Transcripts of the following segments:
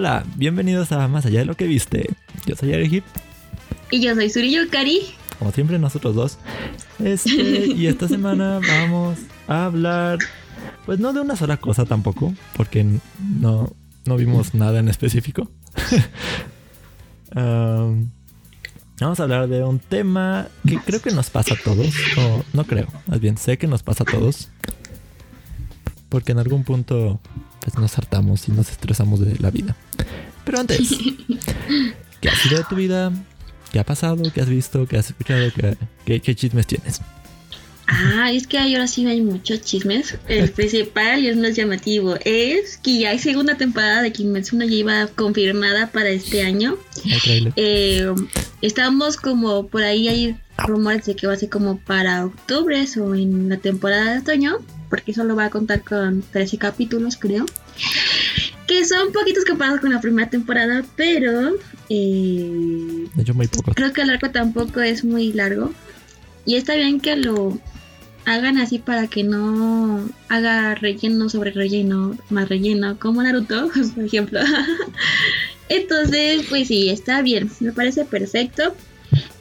Hola, bienvenidos a Más allá de lo que viste. Yo soy Arehip. Y yo soy Surillo Cari. Como siempre, nosotros dos. Este, y esta semana vamos a hablar, pues no de una sola cosa tampoco, porque no, no vimos nada en específico. Um, vamos a hablar de un tema que creo que nos pasa a todos, o no creo, más bien sé que nos pasa a todos, porque en algún punto pues, nos hartamos y nos estresamos de la vida. Pero antes, ¿qué ha sido de tu vida? ¿Qué ha pasado? ¿Qué has visto? ¿Qué has escuchado? ¿Qué, qué, chismes tienes? Ah, es que ahora sí hay muchos chismes. El principal y el más llamativo es que ya hay segunda temporada de Kimetsu no Yaiba confirmada para este año. Eh, estamos como por ahí hay rumores de que va a ser como para octubre o en la temporada de otoño, porque solo va a contar con 13 capítulos, creo. Que son poquitos comparados con la primera temporada, pero eh, muy poco. Creo que el arco tampoco es muy largo. Y está bien que lo hagan así para que no haga relleno sobre relleno, más relleno, como Naruto, por ejemplo. Entonces, pues sí, está bien, me parece perfecto.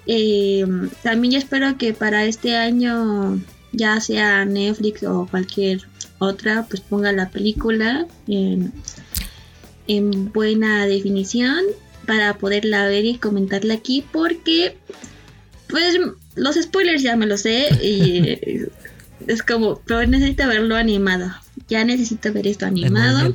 Eh, también yo espero que para este año, ya sea Netflix o cualquier otra, pues ponga la película en, en buena definición para poderla ver y comentarla aquí porque pues los spoilers ya me lo sé y es como, pero necesito verlo animado. Ya necesito ver esto animado.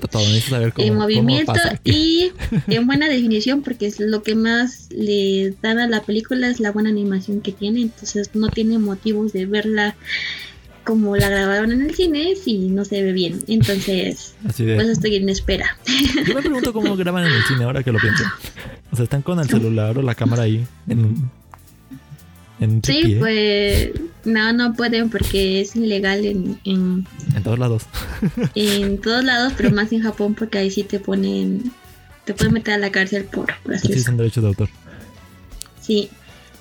En movimiento, y en buena definición porque es lo que más le dan a la película es la buena animación que tiene. Entonces no tiene motivos de verla como la grabaron en el cine si no se ve bien. Entonces, pues estoy en espera. Yo me pregunto cómo graban en el cine ahora que lo pienso. O sea, están con el celular o la cámara ahí en, en Sí, pues no, no pueden porque es ilegal en, en, todos lados. En todos lados, pero más en Japón porque ahí sí te ponen, te pueden meter a la cárcel por, por Sí, son derechos de autor. Sí,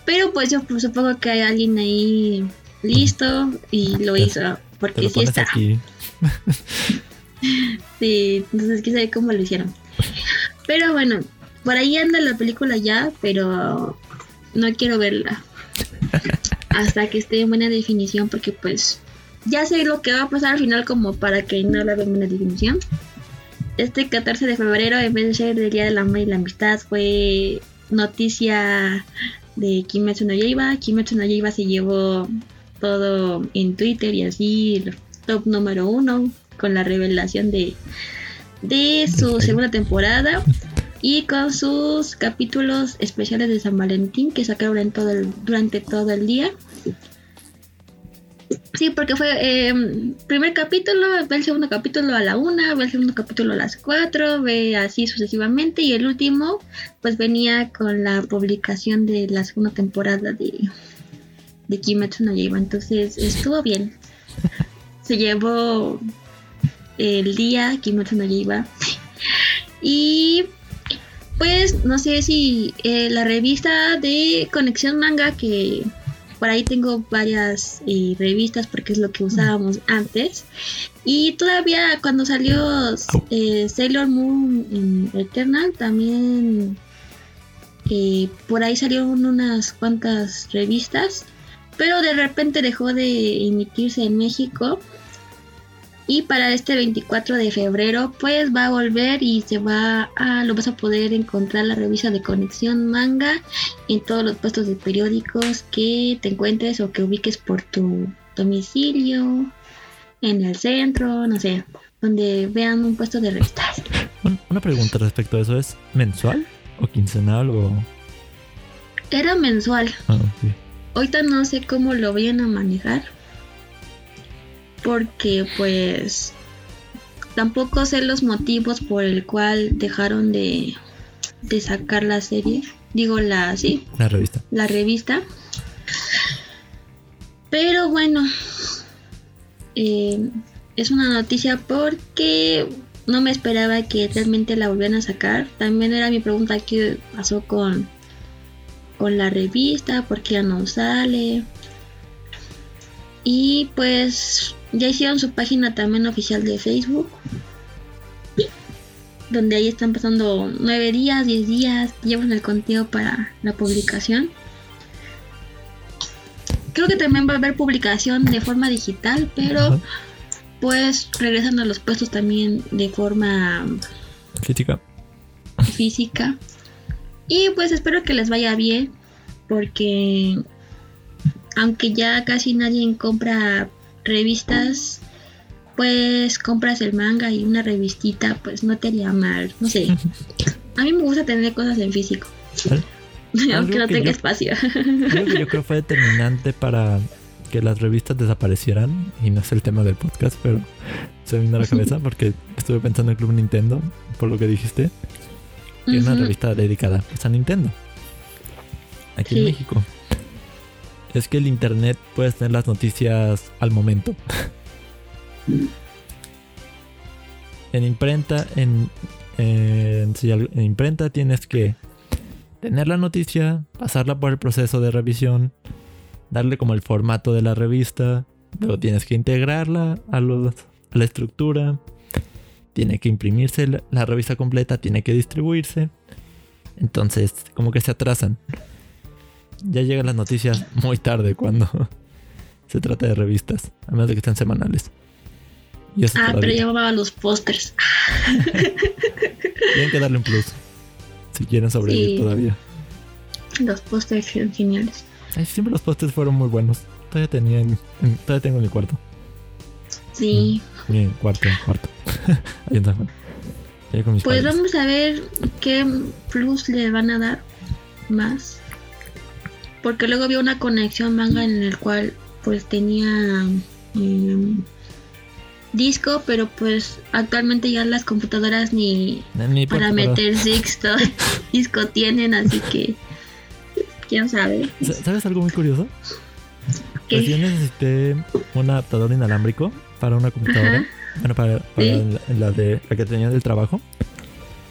pero pues yo supongo que hay alguien ahí listo y lo hizo porque sí está. Aquí. sí, entonces quién sabe cómo lo hicieron. Pero bueno, por ahí anda la película ya, pero no quiero verla hasta que esté en buena definición porque pues ya sé lo que va a pasar al final como para que no la vean en buena definición. Este 14 de febrero, en vez de ser el Día del Amor y la Amistad, fue noticia de Kimetsu no Yaiba. Kimetsu no Yaiba se llevó todo en Twitter y así, el top número uno con la revelación de, de su segunda temporada y con sus capítulos especiales de San Valentín que sacaron en todo el, durante todo el día. Sí, porque fue eh, primer capítulo, ve el segundo capítulo a la una, ve el segundo capítulo a las cuatro, ve así sucesivamente y el último pues venía con la publicación de la segunda temporada de, de Kimetsu no Yaiba. Entonces estuvo bien. Se llevó el día Kimetsu no Yaiba. Y pues no sé si eh, la revista de Conexión Manga, que por ahí tengo varias eh, revistas porque es lo que usábamos antes. Y todavía cuando salió eh, Sailor Moon Eternal, también por ahí salieron unas cuantas revistas pero de repente dejó de emitirse en México y para este 24 de febrero pues va a volver y se va a lo vas a poder encontrar la revista de conexión manga en todos los puestos de periódicos que te encuentres o que ubiques por tu domicilio en el centro no sé donde vean un puesto de revistas una pregunta respecto a eso es mensual o quincenal o era mensual ah, sí. Ahorita no sé cómo lo vayan a manejar. Porque pues tampoco sé los motivos por el cual dejaron de, de sacar la serie. Digo la sí. La revista. La revista. Pero bueno. Eh, es una noticia porque no me esperaba que realmente la volvieran a sacar. También era mi pregunta qué pasó con con la revista porque ya no sale. Y pues ya hicieron su página también oficial de Facebook. donde ahí están pasando nueve días, diez días, llevan el conteo para la publicación. Creo que también va a haber publicación de forma digital, pero pues regresan a los puestos también de forma Física. física. Y pues espero que les vaya bien, porque aunque ya casi nadie compra revistas, pues compras el manga y una revistita, pues no te haría mal, no sé. A mí me gusta tener cosas en físico, ¿Vale? aunque no que tenga yo- espacio. Algo que yo creo fue determinante para que las revistas desaparecieran. Y no es el tema del podcast, pero se me vino a la cabeza porque estuve pensando en Club Nintendo, por lo que dijiste. Y una revista dedicada pues, a Nintendo. Aquí en. México. Es que el internet puedes tener las noticias al momento. en imprenta, en, imprenta tienes que tener la noticia, pasarla por el proceso de revisión, darle como el formato de la revista, luego tienes que integrarla a la estructura, tiene que imprimirse la, la revista completa, tiene que distribuirse. Entonces, como que se atrasan. Ya llegan las noticias muy tarde cuando se trata de revistas, a menos de que estén semanales. Y eso Ah, pero todavía. llevaba los pósters. Tienen que darle un plus. Si quieren sobrevivir Sí. todavía. Los pósters son geniales. Ay, siempre los postes fueron muy buenos. Todavía tenía en- en- todavía tengo en mi cuarto. Sí. Mi cuarto, cuarto. Ahí con mis Pues padres. vamos a ver qué plus le van a dar más. Porque luego había una conexión manga en el cual pues tenía em, disco, pero pues actualmente ya las computadoras ni para meter sexto disco tienen, así que quién sabe. Sa- ¿Sabes algo muy curioso? ¿Qué? Pues yo necesité un adaptador inalámbrico para una computadora. Ajá. Bueno, para, para Sí. la, la de la que tenía del trabajo.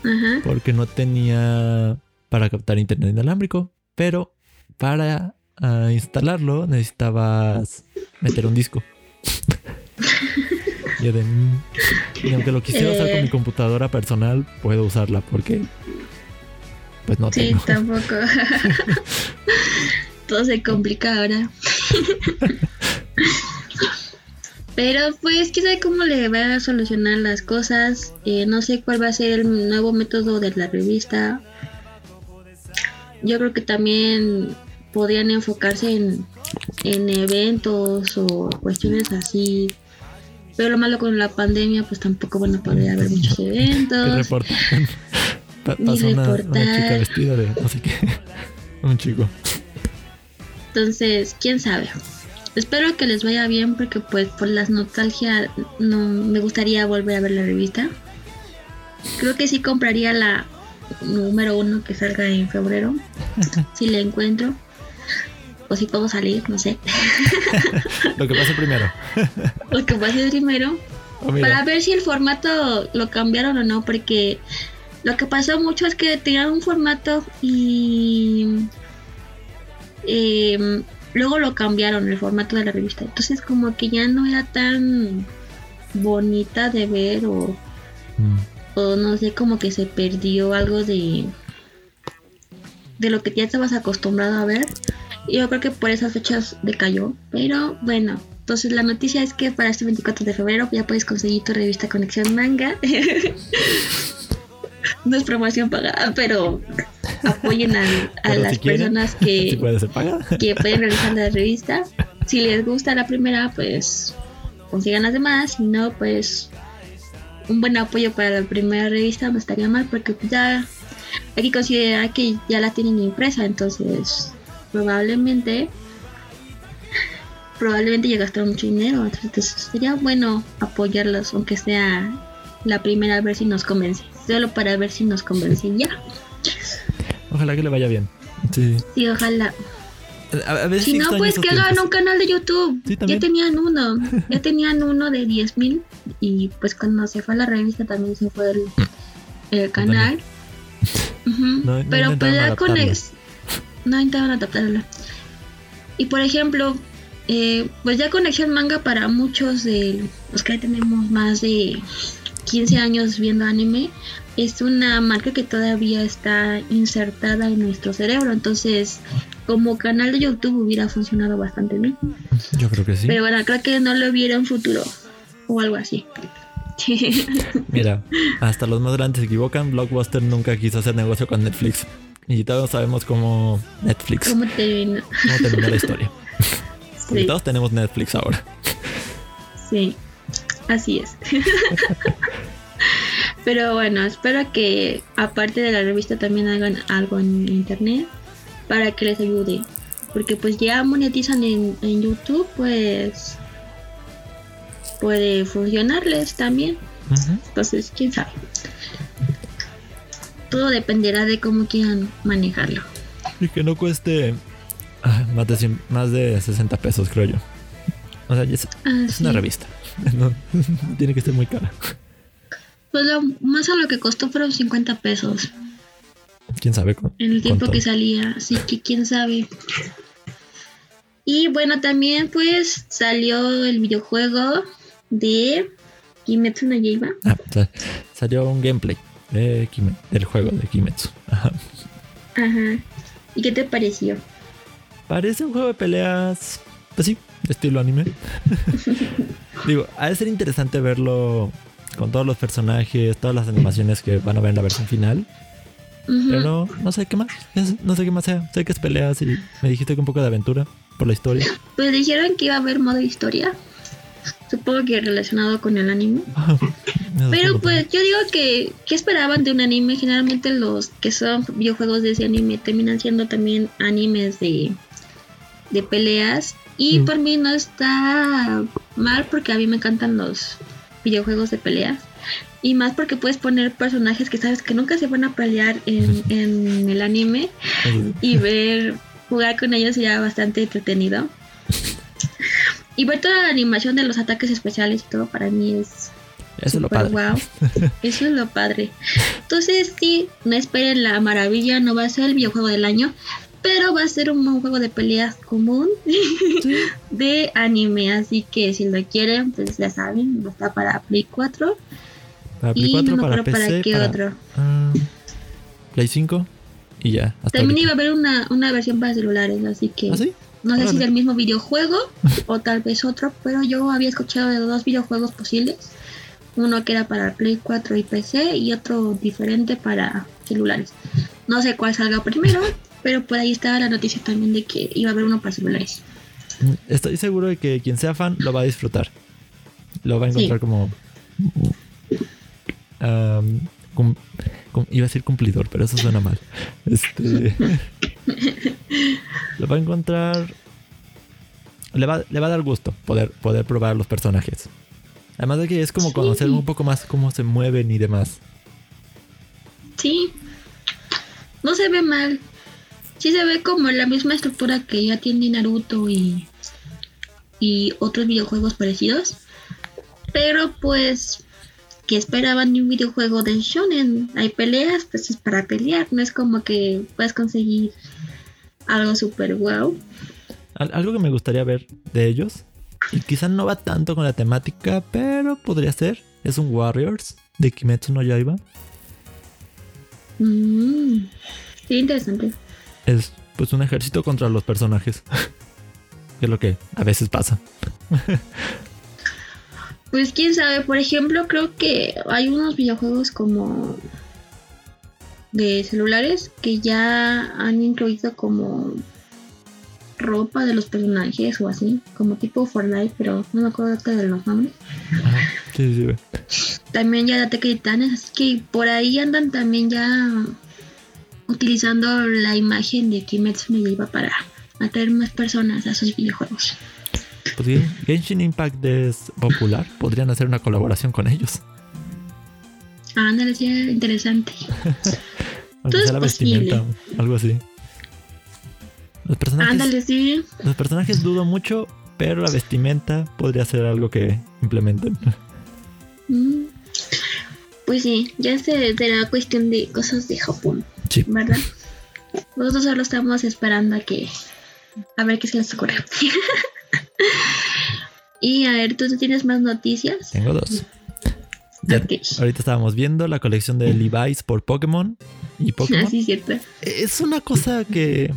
Ajá. Porque no tenía para captar internet inalámbrico. Pero para ah, instalarlo necesitabas meter un disco. De, mm, y aunque lo quisiera usar con Eh. mi computadora personal, puedo usarla porque pues no Sí, tengo. tampoco. Todo se complica ahora. Pero pues quién sabe cómo le va a solucionar las cosas. Eh, no sé cuál va a ser el nuevo método de la revista. Yo creo que también podrían enfocarse en, en eventos o cuestiones así. Pero lo malo con la pandemia, pues tampoco van a poder haber muchos eventos. reportan. Pa- Ni Pasa una, una chica vestida de no sé qué. Un chico. Entonces, quién sabe. Espero que les vaya bien porque pues por las nostalgia no me gustaría volver a ver la revista. Creo que sí compraría la número uno que salga en febrero. si la encuentro. O si puedo salir, no sé. Lo que pasa primero. Lo que pase primero. Oh. Para ver si el formato lo cambiaron o no. Porque lo que pasó mucho es que tenían un formato y eh, luego lo cambiaron el formato de la revista. Entonces como que ya no era tan bonita de ver o, Mm. O no sé, como que se perdió algo de de lo que ya estabas acostumbrado a ver. Y yo creo que por esas fechas decayó. Pero bueno, entonces la noticia es que para este 24 de febrero ya puedes conseguir tu revista Conexión Manga. no es promoción pagada, pero apoyen a, a Pero las si quieren, personas Si que, puede que pueden realizar la revista. Si les gusta la primera, pues consigan las demás. Si no, pues un buen apoyo para la primera revista no estaría mal porque ya hay que considerar que ya la tienen impresa, entonces probablemente probablemente ya gastaron mucho dinero, entonces sería bueno apoyarlos aunque sea la primera a ver si nos convence, solo para ver si nos convence ya. Ojalá que le vaya bien. Sí. Sí, ojalá. A, a veces Si no, pues que hagan un canal de YouTube. Sí, ya tenían uno, ya tenían uno de 10.000 y pues cuando se fue a la revista también se fue el, el canal. Ujú, No- no Pero pues intentaron la adaptarlo. conex no intentaron adaptarla. Y por ejemplo, eh, pues ya conexión manga para muchos de los que ya tenemos más de 15 años viendo anime, es una marca que todavía está insertada en nuestro cerebro. Entonces, como canal de YouTube hubiera funcionado bastante bien. Yo creo que sí. Pero bueno, creo que no lo hubiera en futuro o algo así. Mira, hasta los más grandes se equivocan. Blockbuster nunca quiso hacer negocio con Netflix. Y todos sabemos cómo Netflix. ¿Cómo terminó? Cómo terminó la historia. Porque Sí, todos tenemos Netflix ahora. sí, así es. Pero bueno, espero que aparte de la revista también hagan algo en internet para que les ayude. Porque pues ya monetizan en, en YouTube, pues puede funcionarles también. Entonces, quién sabe. Todo dependerá de cómo quieran manejarlo. Y que no cueste ah, más, de 100 más de 60 pesos, creo yo. O sea, es, Ah, es una revista. No, tiene que ser muy cara. Pues lo más a lo que costó fueron 50 pesos ¿Quién sabe? Con, en el tiempo que salía, así que quién sabe. Y bueno, también pues salió el videojuego de Kimetsu no Yaiba. Ah, sa- salió un gameplay de Kime- del juego de Kimetsu. Ajá. Ajá. ¿Y qué te pareció? Parece un juego de peleas, pues sí, estilo anime. Digo, ha de ser interesante verlo con todos los personajes, todas las animaciones que van a ver en la versión final. Pero no, no sé qué más. No sé qué más sea. Sé que es peleas y me dijiste que un poco de aventura por la historia. Pues dijeron que iba a haber modo historia. Supongo que relacionado con el anime. Eso Pero pues yo digo que, ¿qué esperaban de un anime? Generalmente los que son videojuegos de ese anime terminan siendo también animes de, de peleas. Y Mm. por mí no está mal porque a mí me encantan los videojuegos de peleas. Y más porque puedes poner personajes que sabes que nunca se van a pelear en, en el anime y ver jugar con ellos sería bastante entretenido. Y ver toda la animación de los ataques especiales y todo para mí es Eso es lo padre. Eso es lo padre. Entonces, sí, no esperen la maravilla, no va a ser el videojuego del año, pero va a ser un, juego de peleas común Sí. de anime. Así que si lo quieren, pues ya saben, está para Play 4 Para Play y 4, no me para PC, para qué para, otro. ah, Play 5 y ya. Hasta También iba a haber una, una versión para celulares, así que ¿Ah, sí? No sé si es Órale. el mismo videojuego o tal vez otro, pero yo había escuchado de dos videojuegos posibles. Uno que era para Play 4 y PC y otro diferente para celulares. No sé cuál salga primero, pero por ahí estaba la noticia también de que iba a haber uno para celulares. Estoy seguro de que quien sea fan lo va a disfrutar. Lo va a encontrar Sí. como. um, cum- cum- iba a decir cumplidor, pero eso suena mal. Este. lo va a encontrar. Le va, le va a dar gusto poder, poder probar los personajes. Además de que es como Sí. conocer un poco más cómo se mueven y demás. Sí, no se ve mal. Sí se ve como la misma estructura que ya tiene Naruto y, y otros videojuegos parecidos. Pero pues, ¿qué esperaban de un videojuego de shonen? Hay peleas, pues es para pelear. No es como que puedas conseguir algo super wow. Al- algo que me gustaría ver de ellos, y quizá no va tanto con la temática, pero podría ser, es un Warriors de Kimetsu no Yaiba. Mm, sí, interesante. Es pues un ejército contra los personajes. que es lo que a veces pasa. Pues quién sabe, por ejemplo, creo que hay unos videojuegos como de celulares que ya han incluido como ropa de los personajes o así, como tipo Fortnite, pero no me acuerdo de los nombres. Sí, sí. También ya Titanes, así que por ahí andan también ya utilizando la imagen de Kimetsu no Yaiba para atraer más personas a sus videojuegos. Pues Gen- Genshin Impact es popular. Podrían hacer una colaboración con ellos. Ándale, sí, interesante. Todo la posible. vestimenta, algo así. Los personajes, Ándale, sí. los personajes dudo mucho, pero la vestimenta podría ser algo que implementen. Mm. Pues sí, ya se será cuestión de cosas de Japón, Sí. ¿verdad? Nosotros solo estamos esperando a que a ver qué se les ocurre. y a ver, ¿tú tienes más noticias? Tengo dos. Ya, ahorita estábamos viendo la colección de Levi's por Pokémon y Pokémon. Es cierto. Es una cosa que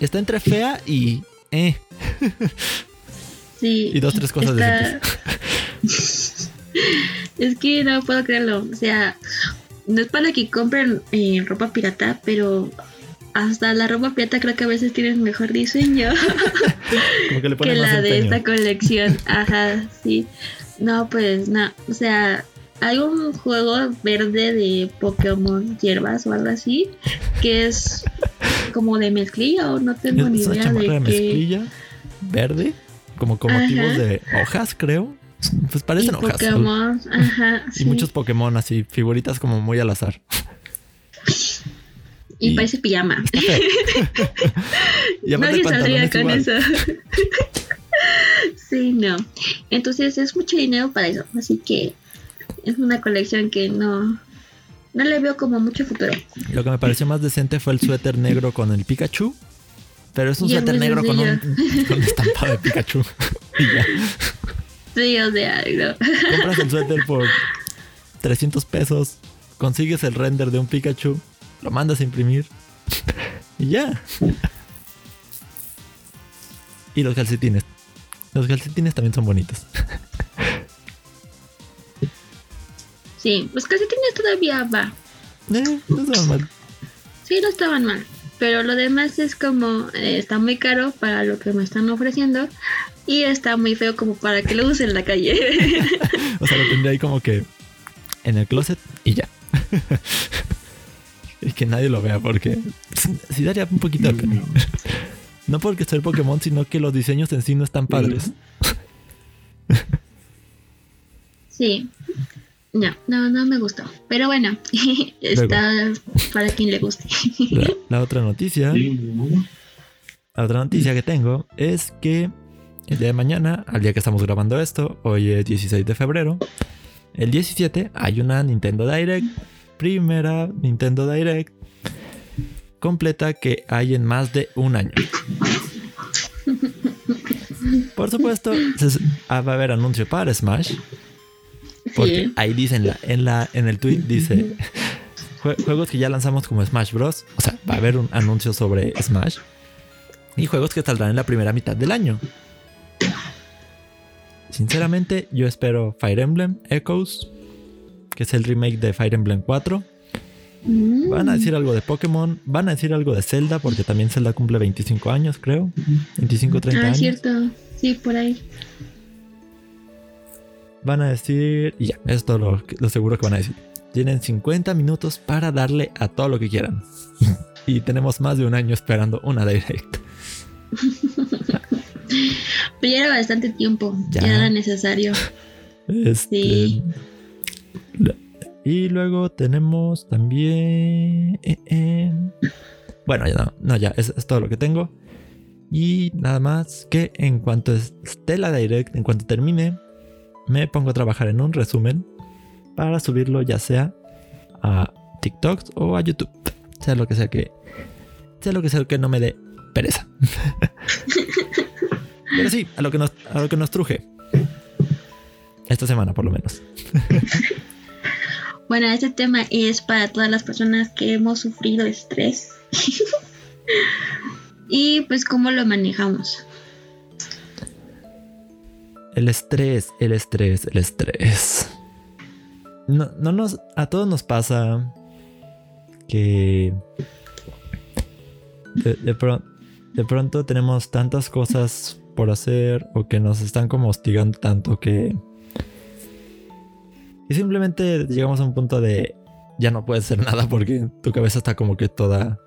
está entre fea y eh, Sí. y dos tres cosas está- decentes. es que no puedo creerlo. O sea, no es para que compren eh, ropa pirata, pero hasta la ropa pirata creo que a veces tienen mejor diseño Como que le la de esta colección. Ajá, sí. No, pues no. O sea, hay un juego verde de Pokémon hierbas o algo así que es como de mezclilla o no tengo ni idea de de qué. mezclilla verde, como con Ajá. motivos de hojas, creo. Pues parecen y hojas. Pokémon, ajá, Y muchos Pokémon así, figuritas como muy al azar. y y- parece pijama. y Nadie saldría con igual. eso. sí, no. Entonces es mucho dinero para eso. Así que es una colección que no, no le veo como mucho futuro. Lo que me pareció más decente fue el suéter negro con el Pikachu. Pero es un suéter negro con un, con un estampado de Pikachu. y ya. Sí, o sea, no. Compras el suéter por 300 pesos. Consigues el render de un Pikachu. Lo mandas a imprimir. y ya. y los calcetines. Los calcetines también son bonitos. Sí, los calcetines todavía va. Eh, no estaban mal. Sí, no estaban mal. Pero lo demás es como, eh, está muy caro para lo que me están ofreciendo. Y está muy feo como para que lo use en la calle. O sea, lo tendría ahí como que en el closet y ya. y que nadie lo vea porque sí daría un poquito de pena. No porque soy Pokémon, sino que los diseños en sí no están padres. Sí. No, no, no me gustó. Pero bueno, está para quien le guste. La, la otra noticia, la otra noticia que tengo es que el día de mañana, al día que estamos grabando esto, hoy es 16 de febrero, el 17 hay una Nintendo Direct, primera Nintendo Direct completa que hay en más de un año. Por supuesto, se- ah, va a haber anuncio para Smash. Porque Sí. ahí dicen la, en la en el tweet dice jue- juegos que ya lanzamos como Smash Bros. O sea, va a haber un anuncio sobre Smash. Y juegos que saldrán en la primera mitad del año. Sinceramente, yo espero Fire Emblem Echoes, que es el remake de Fire Emblem 4. Mm. Van a decir algo de Pokémon, van a decir algo de Zelda, porque también Zelda cumple 25 años, creo. 25, 30 Ah, años. cierto. Sí, por ahí. Van a decir, y ya, es todo lo, lo seguro que van a decir. Tienen 50 minutos para darle a todo lo que quieran. y tenemos más de un año esperando una direct. Pero ya era bastante tiempo. Ya. Ya, era necesario. Este, Sí. Y luego tenemos también... eh, eh. Bueno, ya no, no, ya, es, es todo lo que tengo. Y nada más que en cuanto esté la direct, en cuanto termine, me pongo a trabajar en un resumen para subirlo ya sea a TikTok o a YouTube. Sea lo que sea que... Sea lo que sea que no me dé pereza. Pero sí, a lo que nos, a lo que nos truje. Esta semana por lo menos. Bueno, este tema es para todas las personas que hemos sufrido estrés. y pues cómo lo manejamos. El estrés, el estrés, el estrés. No, no nos. A todos nos pasa que. De, de pro- de pronto tenemos tantas cosas por hacer o que nos están como hostigando tanto que. Y simplemente llegamos a un punto de. Ya no puedes hacer nada porque tu cabeza está como que toda.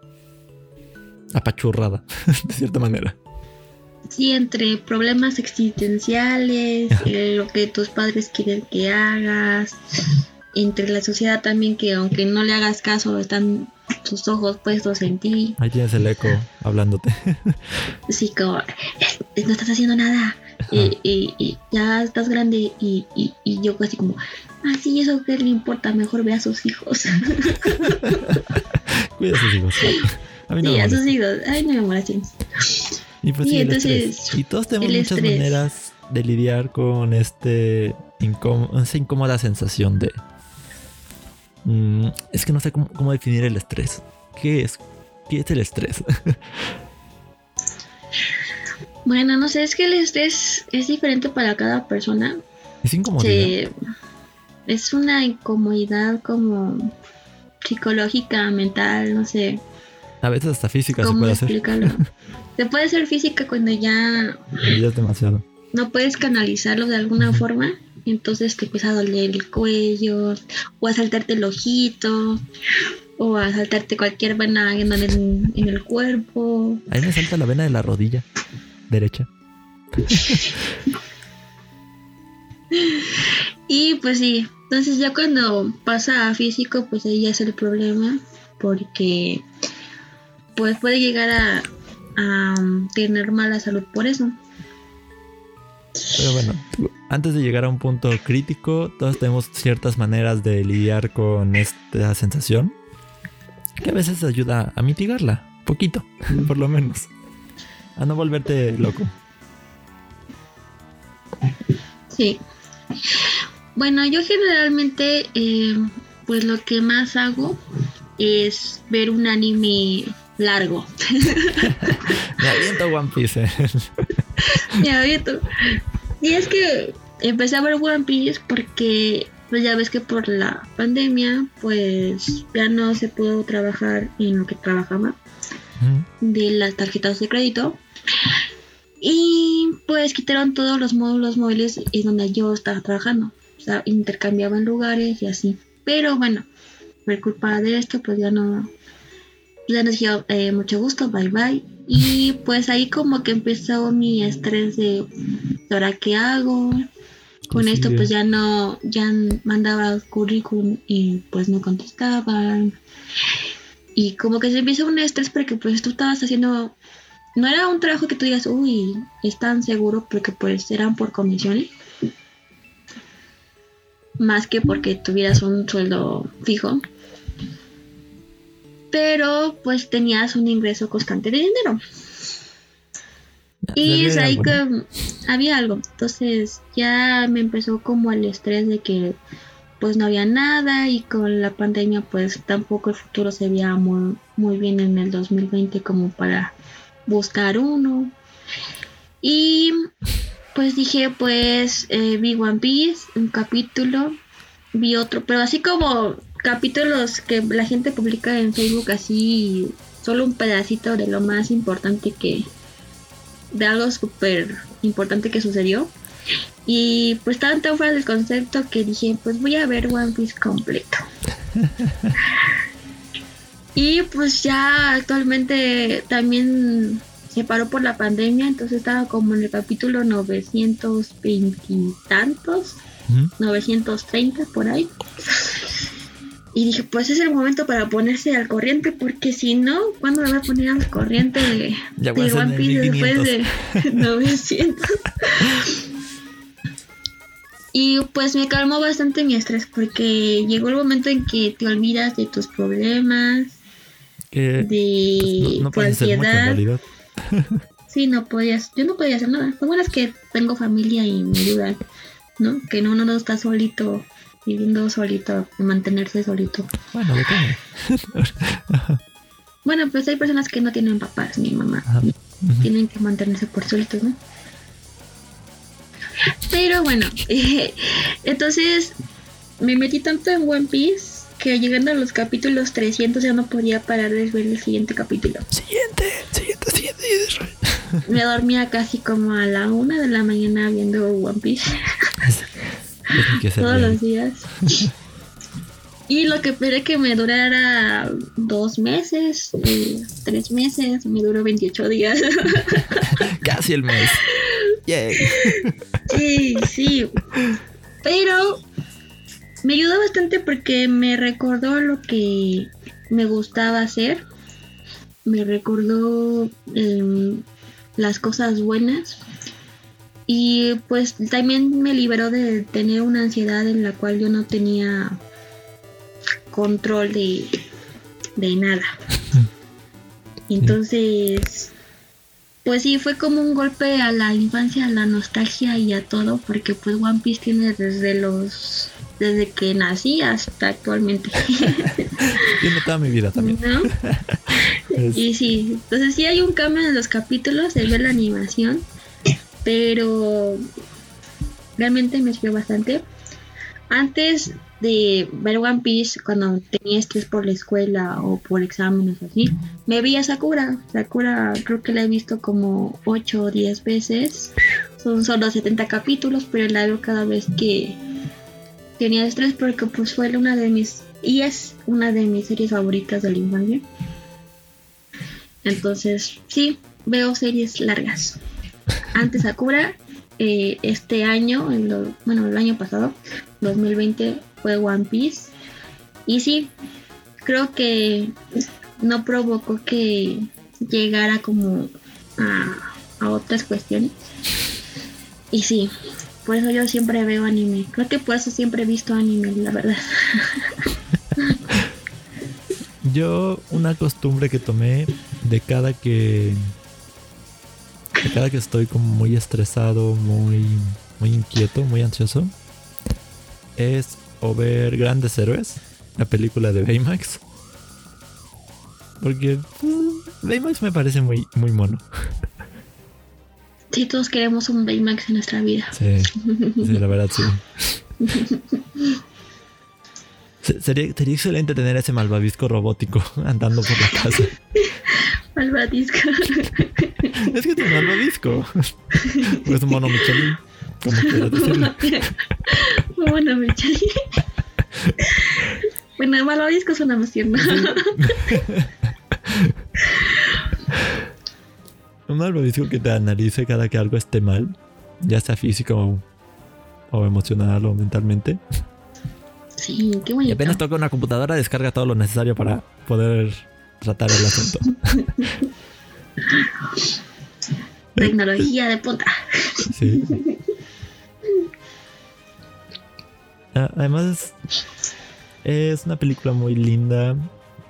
apachurrada, de cierta manera. Sí, entre problemas existenciales, eh, lo que tus padres quieren que hagas, entre la sociedad también que aunque no le hagas caso, están tus ojos puestos en ti. Ahí tienes el eco hablándote. Así como, "Eh, no estás haciendo nada. Y, y- y ya estás grande y, y, yo así como, ah, sí, eso que le importa, mejor ve a sus hijos. Cuida a sus hijos. A mí no sí, me a sus hijos. Ay, no me molesten. Y el todos tenemos muchas estrés. maneras de lidiar con este esa incómoda sensación de... Mm, es que no sé cómo, cómo definir el estrés. ¿Qué es? ¿Qué es el estrés? bueno, no sé, es que el estrés es diferente para cada persona. Es incomodidad. es una incomodidad como psicológica, mental, no sé. A veces hasta física se puede hacer. se puede hacer física cuando ya... es demasiado. No puedes canalizarlo de alguna forma. Entonces te empieza a doler el cuello, o a saltarte el ojito, o a saltarte cualquier vena en, en el cuerpo. Ahí me salta la vena de la rodilla derecha. y pues sí, entonces ya cuando pasa a físico, pues ahí ya es el problema, porque pues puede llegar a, tener mala salud por eso. Pero bueno, antes de llegar a un punto crítico, todos tenemos ciertas maneras de lidiar con esta sensación que a veces ayuda a mitigarla, poquito, por lo menos, a no volverte loco. Sí. Bueno, yo generalmente, eh, pues lo que más hago es ver un anime largo. Me aviento One Piece. Me aviento. Y es que empecé a ver One Piece porque, pues ya ves que por la pandemia, pues ya no se pudo trabajar en lo que trabajaba de las tarjetas de crédito. Y pues quitaron todos los módulos móviles en donde yo estaba trabajando. O sea, intercambiaban lugares y así. Pero bueno, por culpa de esto, pues ya no, ya nos dio eh, mucho gusto, bye bye. Y pues ahí como que empezó mi estrés de ahora qué hago. Con esto pues ya no, ya mandaba currículum y pues no contestaban. Y como que se empieza un estrés porque pues tú estabas haciendo, no era un trabajo que tú digas, uy, es tan seguro porque pues eran por comisiones. Más que porque tuvieras un sueldo fijo pero pues tenías un ingreso constante de dinero. Y es ahí que había algo. Entonces ya me empezó como el estrés de que pues no había nada y con la pandemia pues tampoco el futuro se veía muy, muy bien en el 2020 como para buscar uno. Y pues dije pues eh, vi One Piece, un capítulo, vi otro, pero así como capítulos que la gente publica en Facebook así, solo un pedacito de lo más importante que, de algo súper importante que sucedió. Y pues estaban tan fuera del concepto que dije, pues voy a ver One Piece completo. y pues ya actualmente también se paró por la pandemia, entonces estaba como en el capítulo 920 y tantos, 930 por ahí. Y dije, pues es el momento para ponerse al corriente, porque si no, ¿cuándo me voy a poner al corriente de, One Piece después de 900? y pues me calmó bastante mi estrés, porque llegó el momento en que te olvidas de tus problemas, de tu ansiedad. sí, no podías, yo no podía hacer nada. Lo bueno es que tengo familia y me ayudan, ¿no? Que no, uno no está solito viviendo solito, mantenerse solito. Bueno, depende. bueno, pues hay personas que no tienen papás ni mamá. Tienen que mantenerse por solitos, ¿no? Pero bueno, entonces me metí tanto en One Piece que llegando a los capítulos 300 ya no podía parar de ver el siguiente capítulo. Siguiente, siguiente, siguiente. Me dormía casi como a la una de la mañana viendo One Piece. Todos los días. y lo que esperé que me durara dos meses, eh, tres meses, me duró 28 días. Casi el mes. sí, sí. Pero me ayudó bastante porque me recordó lo que me gustaba hacer. Me recordó em, las cosas buenas y pues también me liberó de tener una ansiedad en la cual yo no tenía control de, de nada. Entonces, pues sí, fue como un golpe a la infancia, a la nostalgia y a todo, porque pues One Piece tiene desde los desde que nací hasta actualmente. tiene toda mi vida también. ¿No? Y sí, entonces sí hay un cambio en los capítulos, se ve la animación, pero realmente me sirvió bastante. Antes de ver One Piece, cuando tenía estrés por la escuela o por exámenes así, me vi a Sakura. Sakura creo que la he visto como 8 o 10 veces. Son solo 70 capítulos, pero la veo cada vez que tenía estrés porque pues fue una de mis... Y es una de mis series favoritas de la infancia. Entonces, sí, veo series largas. Antes Sakura, eh, este año, bueno, el año pasado, 2020, fue One Piece. Y sí, creo que no provocó que llegara como a, a otras cuestiones. Y sí, por eso yo siempre veo anime. Creo que por eso siempre he visto anime, la verdad. Yo una costumbre que tomé de cada que cada que estoy como muy estresado, muy muy inquieto, muy ansioso es o ver Grandes Héroes, la película de Baymax. Porque mm, Baymax me parece muy muy mono. Sí, todos queremos un Baymax en nuestra vida. Sí, sí la verdad sí. Sería, excelente tener ese malvavisco robótico andando por la casa. malvavisco. es que es un malvavisco. es un mono Michelin. Como quieras decirlo. mono Michelin. bueno, el malvavisco suena más tierno. un malvavisco que te analice cada que algo esté mal, ya sea físico o emocional o mentalmente. Sí, qué bonito. Y apenas toca una computadora, descarga todo lo necesario para poder tratar el asunto. Tecnología de punta. Sí. Ah, además, es una película muy linda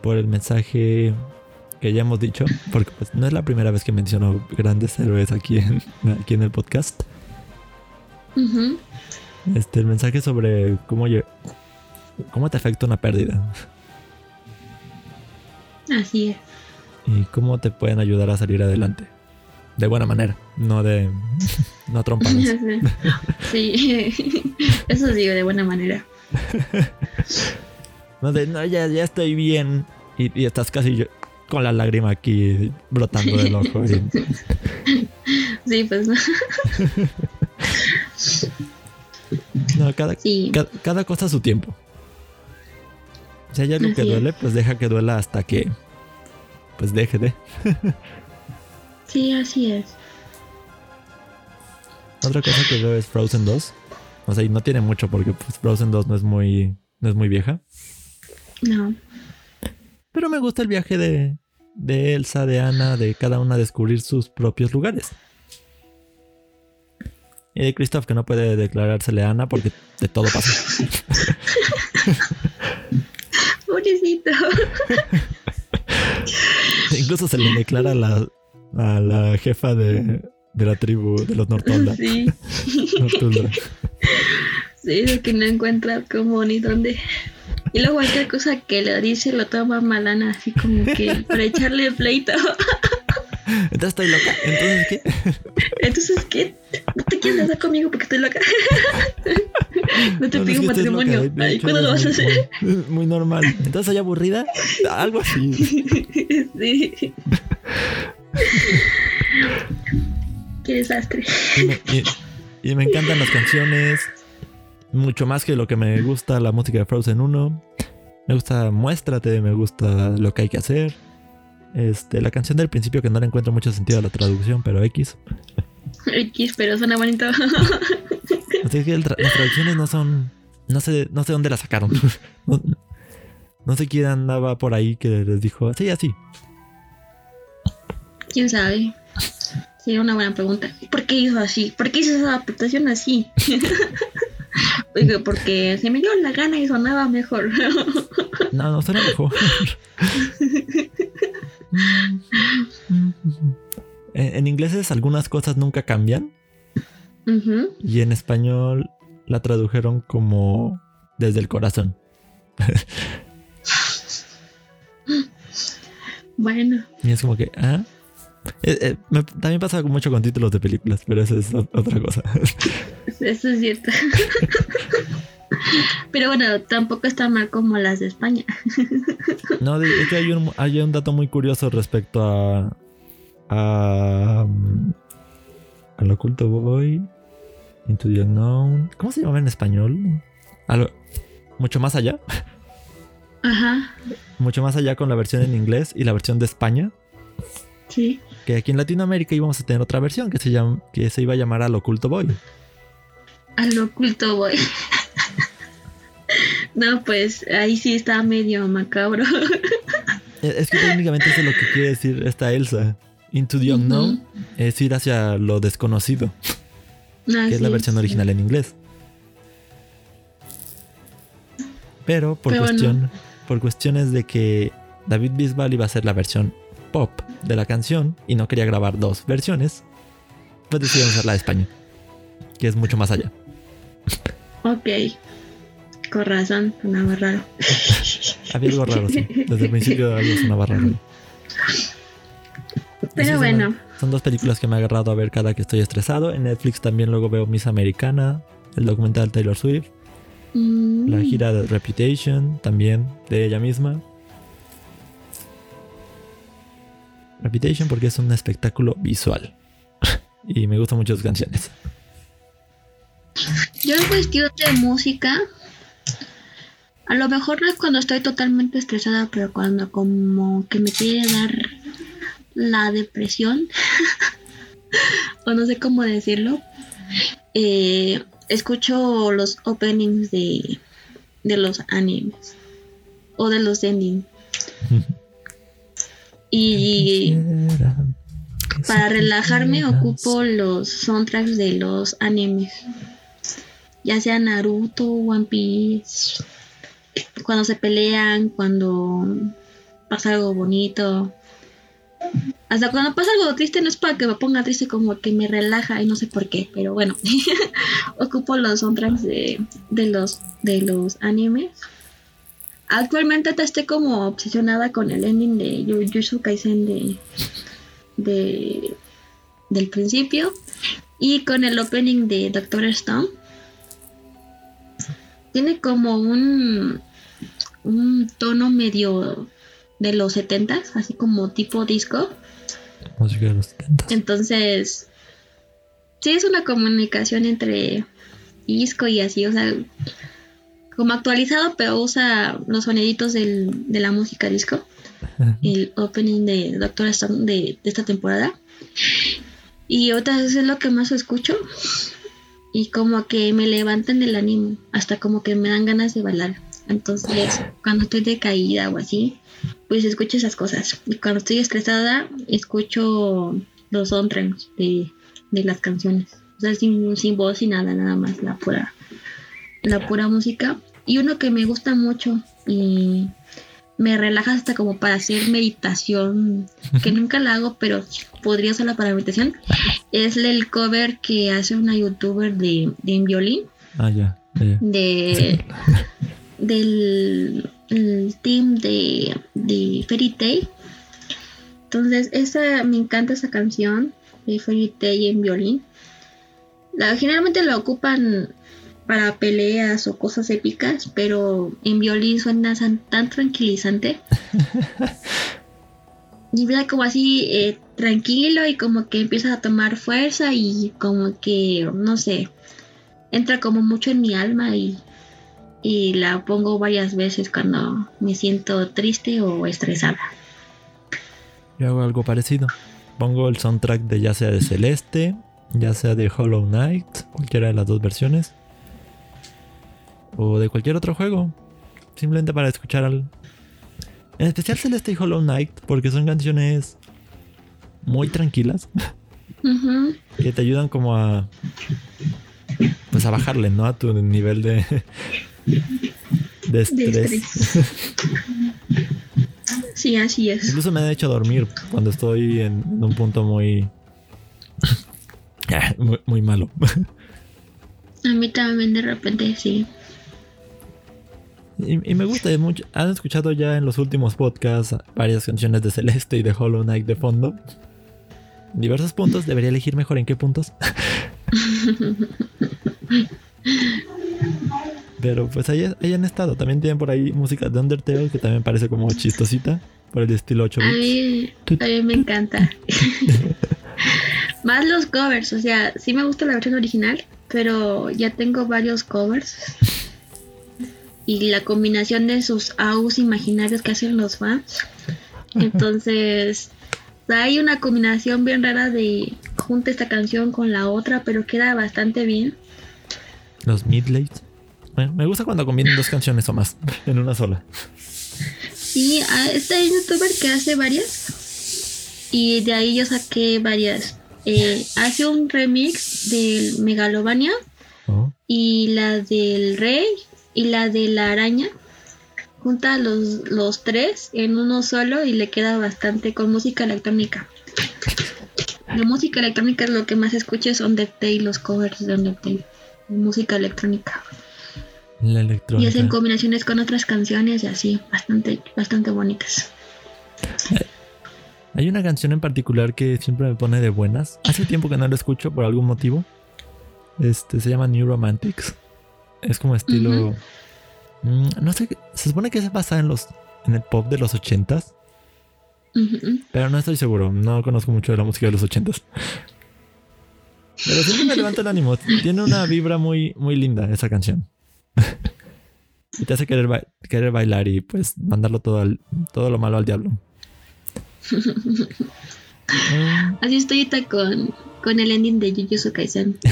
por el mensaje que ya hemos dicho, porque pues no es la primera vez que menciono grandes héroes aquí en, aquí en el podcast. Este, el mensaje sobre cómo, ¿Cómo te afecta una pérdida? Así es. Y cómo te pueden ayudar a salir adelante. De buena manera, no de. no trompadas. sí, eso sí, de buena manera. no de, no, ya, ya estoy bien. Y, estás casi con la lágrima aquí brotando del ojo. sí, pues no. no, cada, cada, cada cosa a su tiempo. Si hay algo que duele, pues deja que duela hasta que pues deje de. Sí, así es. Otra cosa que veo es Frozen 2. O sea, y no tiene mucho porque pues, Frozen 2 no es muy no es muy vieja. No. Pero me gusta el viaje de, de Elsa, de Anna, de cada una descubrir sus propios lugares. Y de Christoph que no puede declarársele a Anna porque de todo pasa. Incluso se le declara la, a la jefa de, de la tribu de los Nortolda. Sí. Sí, de que no encuentra cómo ni dónde. Y luego cualquier cosa que le dice lo toma malana, así como que para echarle pleito. Entonces estoy loca. Entonces, ¿qué? Entonces, ¿qué? No te quieres casar conmigo porque estoy loca. No te pido matrimonio. ¿Cuándo lo vas a hacer? Muy normal. Entonces, ¿soy aburrida? Algo así. Sí. Qué desastre. Y me, encantan las canciones. Mucho más que lo que me gusta la música de Frozen 1. Me gusta Muéstrate, me gusta lo que hay que hacer. Este, la canción del principio que no le encuentro mucho sentido a la traducción, pero X. X, pero suena bonito. Así que las traducciones no son. No sé, no sé dónde las sacaron. No, sé quién andaba por ahí que les dijo así, así. ¿Quién sabe? Sería una buena pregunta. ¿Por qué hizo así? ¿Por qué hizo esa adaptación así? porque se me dio la gana y sonaba mejor. no, no suena mejor. En, inglés algunas cosas nunca cambian. Y en español la tradujeron como desde el corazón. Bueno, Y es como que, ah. Eh, eh, me- también pasa mucho con títulos de películas, pero eso es otra cosa. eso es cierto. Pero bueno, tampoco está mal como las de España. no, de- es que hay un, hay un dato muy curioso respecto a. a. um, al oculto boy. Into the unknown. ¿Cómo se llama en español? Mucho más allá. Ajá, Mucho más allá con la versión en inglés y la versión de España. sí. Que aquí en Latinoamérica íbamos a tener otra versión que se, llama, que se iba a llamar Al Oculto Boy. Al oculto voy. No, pues ahí sí está medio macabro. Es que técnicamente eso es lo que quiere decir esta Elsa. Into the unknown es ir hacia lo desconocido, que es la versión original en inglés. Pero por Pero cuestión, por cuestiones de que David Bisbal iba a hacer la versión pop de la canción y no quería grabar dos versiones, pues decidieron hacer la de España, que es mucho más allá. Ok. Con razón, sonaba raro. Había algo raro, sí. Desde el principio algo sonaba raro. Pero bueno, Son dos películas que me he agarrado a ver cada que estoy estresado. En Netflix también luego veo Miss Americana, el documental de Taylor Swift, mm, la gira de Reputation también de ella misma. Reputation porque es un espectáculo visual. y me gustan mucho sus canciones. yo en cuestión de música, a lo mejor no es cuando estoy totalmente estresada, pero cuando como que me quiere dar la depresión, o no sé cómo decirlo, eh, escucho los openings de, de los animes o de los endings. Y para relajarme ocupo los soundtracks de los animes. Ya sea Naruto, One Piece. Cuando se pelean, cuando pasa algo bonito. Hasta cuando pasa algo triste no es para que me ponga triste, como que me relaja y no sé por qué, pero bueno. ocupo los soundtracks de, de los de los animes. Actualmente te estoy como obsesionada con el ending de Jujutsu Kaisen de, de del principio y con el opening de Doctor Stone. Tiene como un un tono medio de los 70 así como tipo disco. Música de los 70. Entonces, sí es una comunicación entre disco y así, o sea, como actualizado, pero usa los soniditos del- de la música disco. El opening de Doctor Stone de, de esta temporada. Y otras veces es lo que más escucho. Y como que me levantan el ánimo, hasta como que me dan ganas de bailar. Entonces, cuando estoy decaída o así, pues escucho esas cosas. Y cuando estoy estresada, escucho los soundtracks de, de las canciones. O sea, sin, sin voz y nada, nada más, la pura, la pura música. Y uno que me gusta mucho y me relaja hasta como para hacer meditación, que nunca la hago, pero podría usarla para meditación, es el cover que hace una youtuber de, de violín, Ah, ya. de del el team de, de Fairy Tail. Entonces, esa me encanta esa canción de Fairy Tail en violín. La, generalmente la ocupan para peleas o cosas épicas, pero en violín suena tan tranquilizante. y mira como así eh, tranquilo y como que empieza a tomar fuerza y como que, no sé, entra como mucho en mi alma y, y la pongo varias veces cuando me siento triste o estresada. Yo hago algo parecido. Pongo el soundtrack de ya sea de Celeste, ya sea de Hollow Knight, cualquiera de las dos versiones. O de cualquier otro juego. Simplemente para escuchar al... En especial Celeste y Hollow Knight, porque son canciones muy tranquilas. Que te ayudan como a pues a bajarle, ¿no? A tu nivel de de De estrés. estrés. Sí, así es. Incluso me han hecho dormir cuando estoy en, en un punto muy muy, muy malo. A mí también de repente sí. Y, y me gusta mucho. Han escuchado ya en los últimos podcasts varias canciones de Celeste y de Hollow Knight de fondo. Diversos puntos. Debería elegir mejor en qué puntos. Pero pues ahí, ahí han estado. También tienen por ahí música de Undertale que también parece como chistosita. Por el estilo 8 A bits. mí, a mí me encanta. Más los covers, o sea, sí me gusta la versión original, pero ya tengo varios covers. Y la combinación de sus AUs imaginarios que hacen los fans. Entonces, hay una combinación bien rara de junta esta canción con la otra, pero queda bastante bien. Los midlates. Bueno, me gusta cuando combinan dos canciones o más en una sola. Sí, este youtuber que hace varias. Y de ahí yo saqué varias. Eh, hace un remix del Megalovania Oh. y la del Rey y la de la araña. Junta los, los tres en uno solo y le queda bastante con música electrónica. La música electrónica es lo que más escucho es Undertale, los covers de Undertale. Música electrónica. La Y electrónica. hacen combinaciones con otras canciones y así, bastante, bastante bonitas. Hay una canción en particular que siempre me pone de buenas. Hace tiempo que no la escucho por algún motivo. Este se llama New Romantics. Es como estilo. Mm, no sé. Se supone que se basa en los. en el pop de los ochentas. Ujú. Pero no estoy seguro. No conozco mucho de la música de los ochentas. Pero siempre me levanta el ánimo. Tiene una vibra muy, muy linda esa canción. y te hace querer, ba- querer bailar y pues mandarlo todo al, todo lo malo al diablo. Así estoy ahorita con, con el ending de Jujutsu Kaisen.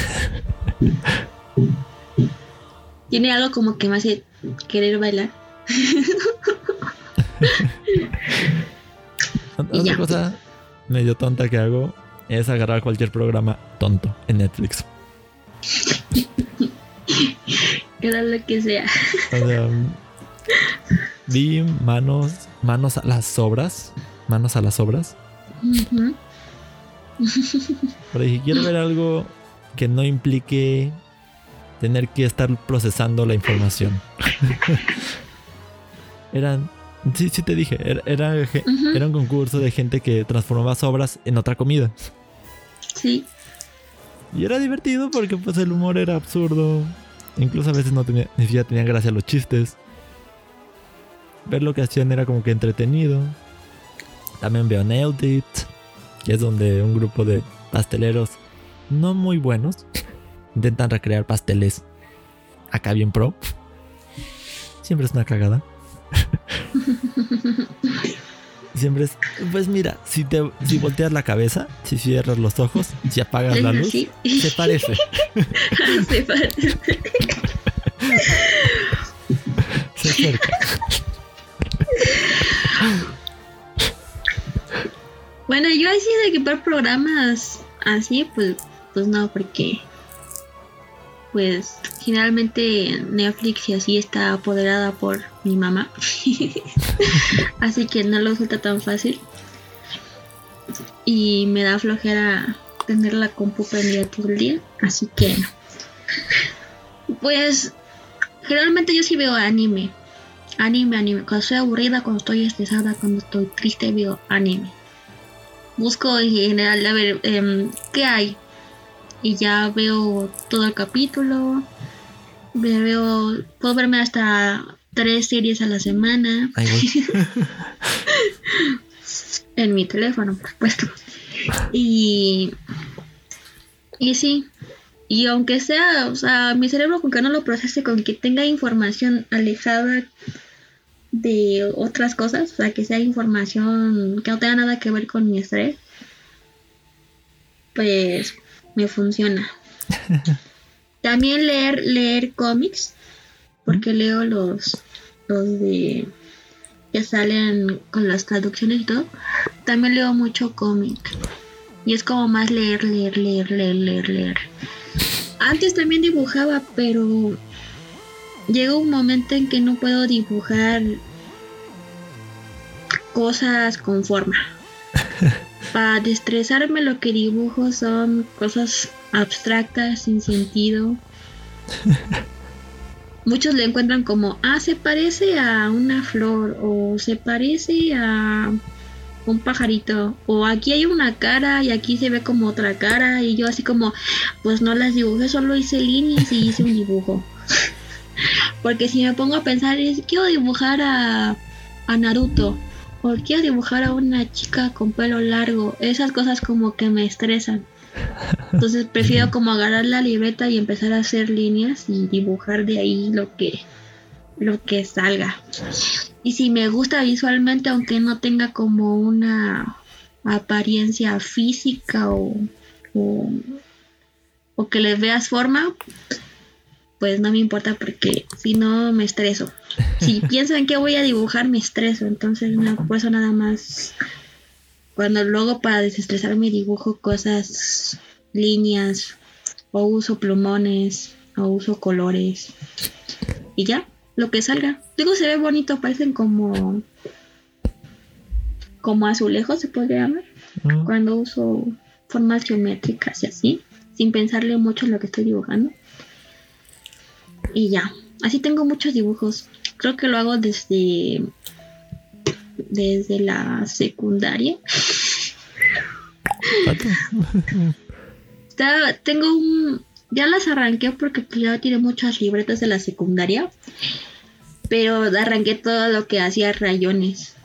Tiene algo como que me hace querer bailar. Otra ya. cosa medio tonta que hago es agarrar cualquier programa tonto en Netflix. Era lo que sea. O sea, vi manos, manos a las obras, manos a las obras. Ujú. Pero dije, quiero ver algo que no implique tener que estar procesando la información. Eran, sí, sí te dije, era, era, un concurso de gente que transformaba sobras en otra comida. Sí. Y era divertido porque pues el humor era absurdo. Incluso a veces no tenía, ni siquiera tenían gracia los chistes. Ver lo que hacían era como que entretenido. También veo Nailed It, que es donde un grupo de pasteleros no muy buenos intentan recrear pasteles acá bien pro. Siempre es una cagada. Siempre es, pues mira, si te si volteas la cabeza, si cierras los ojos, si apagas la luz, así. se parece. Se parece. Se acerca. Bueno, yo así de ver programas así, pues, pues no, porque pues generalmente Netflix y así está apoderada por mi mamá. así que no lo suelta tan fácil. Y me da flojera tener la compu prendida todo el día. Así que pues generalmente yo sí veo anime. Anime, anime. Cuando estoy aburrida, cuando estoy estresada, cuando estoy triste, veo anime busco en general a ver em, qué hay y ya veo todo el capítulo. Me veo puedo verme hasta tres series a la semana. En mi teléfono por supuesto. Y y sí. Y aunque sea o sea mi cerebro con que no lo procese con que tenga información alejada de otras cosas, o sea, que sea información que no tenga nada que ver con mi estrés, pues me funciona. También leer, leer cómics, porque leo los, los de que salen con las traducciones y todo. También leo mucho cómic. Y es como más leer, leer, leer, leer, leer, leer. Antes también dibujaba, pero llega un momento en que no puedo dibujar cosas con forma. para destresarme lo que dibujo son cosas abstractas, sin sentido. Muchos le encuentran como, ah, se parece a una flor o se parece a un pajarito o aquí hay una cara y aquí se ve como otra cara y yo así como, pues no las dibujé, solo hice líneas y hice un dibujo. Porque si me pongo a pensar, quiero dibujar a, a Naruto o quiero dibujar a una chica con pelo largo, esas cosas como que me estresan. Entonces prefiero como agarrar la libreta y empezar a hacer líneas y dibujar de ahí lo que lo que salga. Y si me gusta visualmente, aunque no tenga como una apariencia física o, o, o que le veas forma, pues no me importa porque si no me estreso. Si pienso en qué voy a dibujar, me estreso. Entonces, no, por eso nada más. Cuando luego para desestresarme dibujo cosas, líneas, o uso plumones, o uso colores. Y ya, lo que salga. Digo, se ve bonito, parecen como. como azulejos, se podría llamar. Mm. Cuando uso formas geométricas y así, sin pensarle mucho en lo que estoy dibujando. Y ya, así tengo muchos dibujos. Creo que lo hago desde desde la secundaria. Tengo un ya las arranqué porque pues, ya tiene muchas libretas de la secundaria. Pero arranqué todo lo que hacía rayones.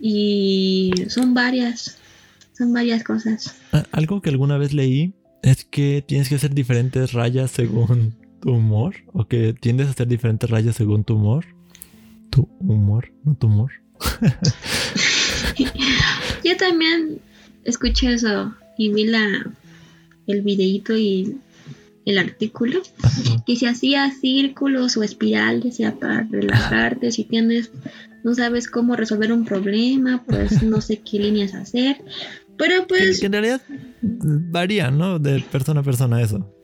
Y son varias. Son varias cosas. Ah, Algo que alguna vez leí es que tienes que hacer diferentes rayas según tu humor. O que tiendes a hacer diferentes rayas según tu humor. Tu humor, no tu humor. Yo también escuché eso y vi la el videíto y el artículo Ajá. que si hacía círculos o espirales ya para relajarte si tienes no sabes cómo resolver un problema pues no sé qué líneas hacer pero pues que en realidad varía, ¿no? De persona a persona eso.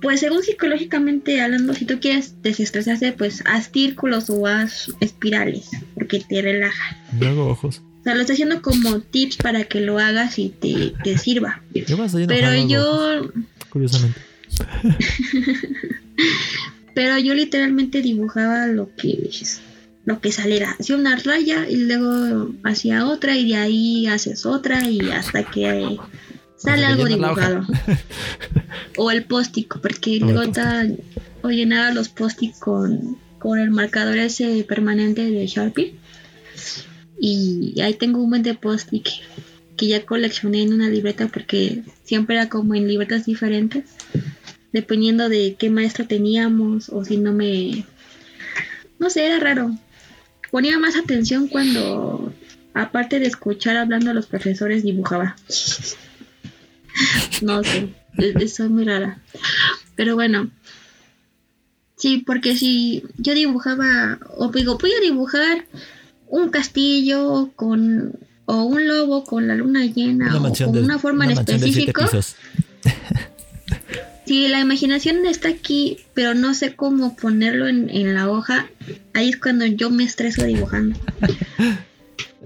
pues según psicológicamente hablando si tú quieres desestresarse pues haz círculos o haz espirales porque te relaja hago ojos. o sea lo estoy haciendo como tips para que lo hagas y te, te sirva Yo pero yo Curiosamente. Pero yo literalmente dibujaba lo que lo que saliera. Hacía una raya y luego hacía otra y de ahí haces otra y hasta que sale algo dibujado. o el post-it, porque O luego ta- o llenaba los post-it con, con el marcador ese permanente de Sharpie. Y ahí tengo un buen de post-it que, ya coleccioné en una libreta porque siempre era como en libretas diferentes dependiendo de qué maestra teníamos o si no me... No sé, era raro. Ponía más atención cuando, aparte de escuchar hablando a los profesores, dibujaba. no sé, e- soy muy rara. Pero bueno. Sí, porque si yo dibujaba, o digo, voy a dibujar un castillo con, o un lobo con la luna llena, Una o con de, una forma una en específico. Si la imaginación está aquí, pero no sé cómo ponerlo en, en la hoja, ahí es cuando yo me estreso dibujando.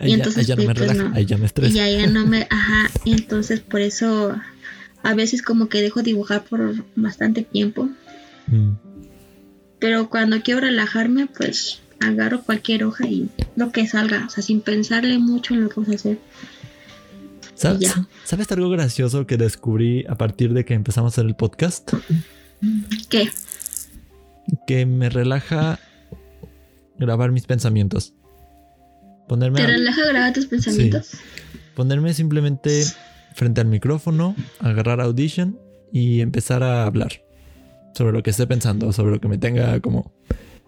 Ahí, ya, entonces, ahí ya no me pues, relaja, no. ahí ya me Y estresa. ya, ya no me... Ajá, y entonces por eso a veces como que dejo dibujar por bastante tiempo. Mm. Pero cuando quiero relajarme, pues agarro cualquier hoja y lo que salga, o sea, sin pensarle mucho en lo que vas a hacer. ¿Sabes, ya. ¿Sabes algo gracioso que descubrí a partir de que empezamos a hacer el podcast? ¿Qué? Que me relaja grabar mis pensamientos. Ponerme, ¿Te a- relaja grabar tus pensamientos? ponerme simplemente frente al micrófono, agarrar Audition y empezar a hablar sobre lo que esté pensando, sobre lo que me tenga como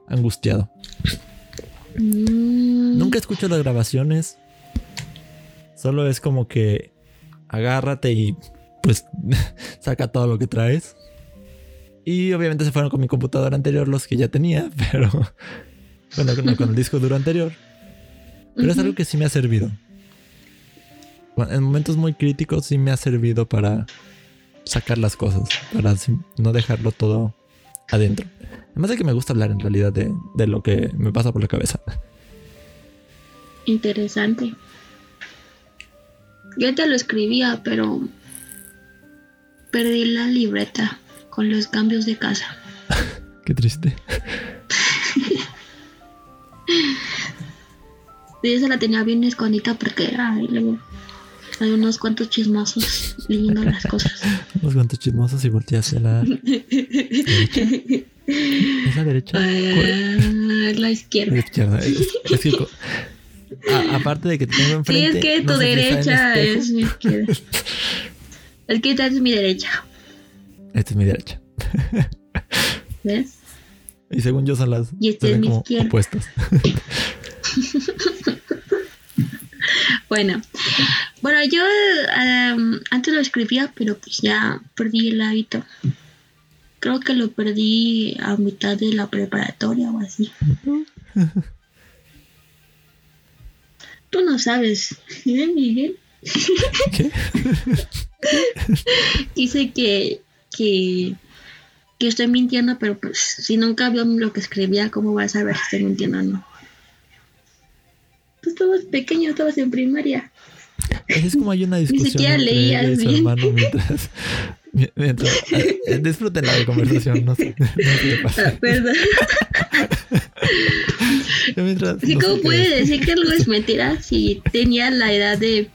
angustiado. Mm, Nunca escucho las grabaciones. Solo es como que agárrate y pues saca todo lo que traes. Y obviamente se fueron con mi computadora anterior los que ya tenía, pero bueno, no, con el disco duro anterior. Pero es algo que sí me ha servido. En momentos muy críticos sí me ha servido para sacar las cosas, para no dejarlo todo adentro. Además de que me gusta hablar en realidad de, de lo que me pasa por la cabeza. interesante. Yo te lo escribía, pero perdí la libreta con los cambios de casa. Qué triste. Y esa la tenía bien escondida porque ay, luego hay unos cuantos chismosos leyendo las cosas. Unos cuantos chismosos y volteé hacia la derecha. ¿Es la derecha? Ah, la izquierda. La izquierda. Es, es que a- aparte de que te tengo Sí, enfrente. es que no tu sé derecha es mi izquierda. Es que esta es mi derecha. Esta es mi derecha. ¿Ves? Y según yo son las Y esta se es mi izquierda. opuestas. Bueno, bueno, yo em, antes lo escribía, pero pues ya perdí el hábito. Creo que lo perdí a mitad de la preparatoria o así. Tú no sabes, ¿eh, Miguel? ¿Qué? Dice que, que, que estoy mintiendo, pero pues si nunca vio lo que escribía, ¿cómo vas a saber si estoy mintiendo o no? Tú estabas pequeño, estabas en primaria. Así es como hay una discusión siquiera entre leías y bien. hermano mientras, mi- mientras eh, disfruten la conversación, no sé, no sé qué pasa. perdón. Yo mientras, Sí, no sé ¿cómo qué puede decir. decir que algo es mentira si tenía la edad de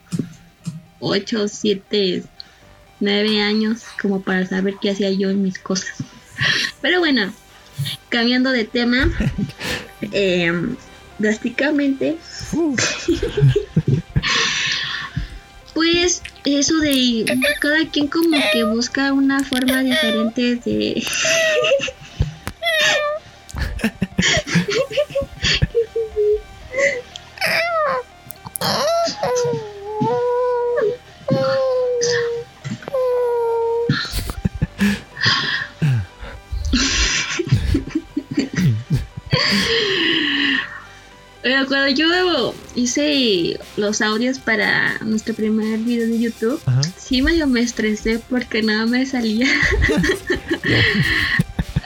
8, 7, 9 años como para saber qué hacía yo en mis cosas? Pero bueno, cambiando de tema, eh, drásticamente, Uh, pues eso de cada quien como que busca una forma diferente de... Pero cuando yo hice los audios para nuestro primer video de YouTube, ajá. sí medio me estresé porque nada me salía.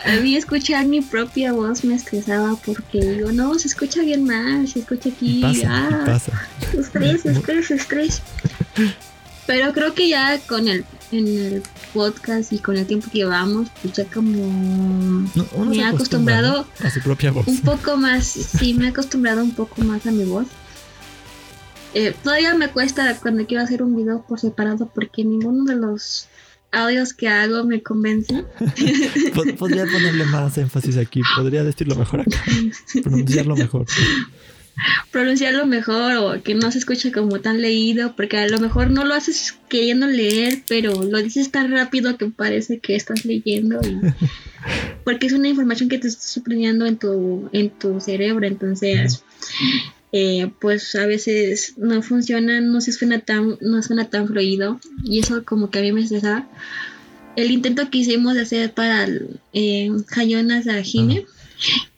A mí escuchar mi propia voz me estresaba porque digo, no, se escucha bien mal, se escucha aquí. Y pasa, y ah, pasa. Estrés, estrés, estrés. Pero creo que ya con el, en el podcast y con el tiempo que llevamos, pues ya como No, me he acostumbra, acostumbrado a su propia voz. un poco más, sí, me he acostumbrado un poco más a mi voz. Eh, todavía me cuesta cuando quiero hacer un video por separado porque ninguno de los audios que hago me convence. Pod- Podría ponerle más énfasis aquí, podría decirlo mejor acá, pronunciarlo mejor. Pronunciarlo mejor o que no se escuche como tan leído porque a lo mejor no lo haces queriendo leer, pero lo dices tan rápido que parece que estás leyendo y porque es una información que te está suprimiendo en tu en tu cerebro, entonces eh, pues a veces no funciona, no se suena tan, no suena tan fluido. Y eso como que a mí me. El intento que hicimos de hacer para eh, Hayonas a Jime,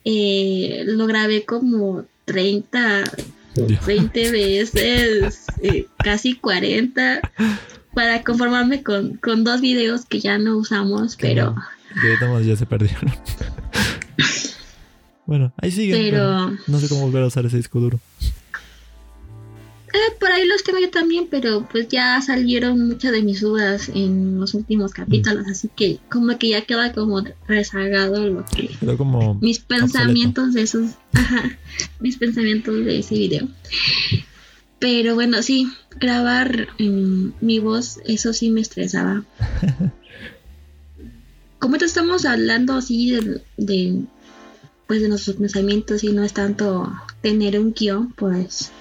eh, lo grabé como 30, Dios. 20 veces, eh, casi 40, para conformarme con, con dos videos que ya no usamos, pero, no, ya se perdieron. bueno, ahí sigue. pero no sé cómo volver a usar ese disco duro. Eh, por ahí los tengo yo también, pero pues ya salieron muchas de mis dudas en los últimos capítulos, así que como que ya queda como rezagado lo que Quedó como mis pensamientos de esos, ajá, mis pensamientos de ese video. Pero bueno, sí, grabar mi voz, eso sí me estresaba. Como te estamos hablando así de, de, pues de nuestros pensamientos y no es tanto tener un guion, pues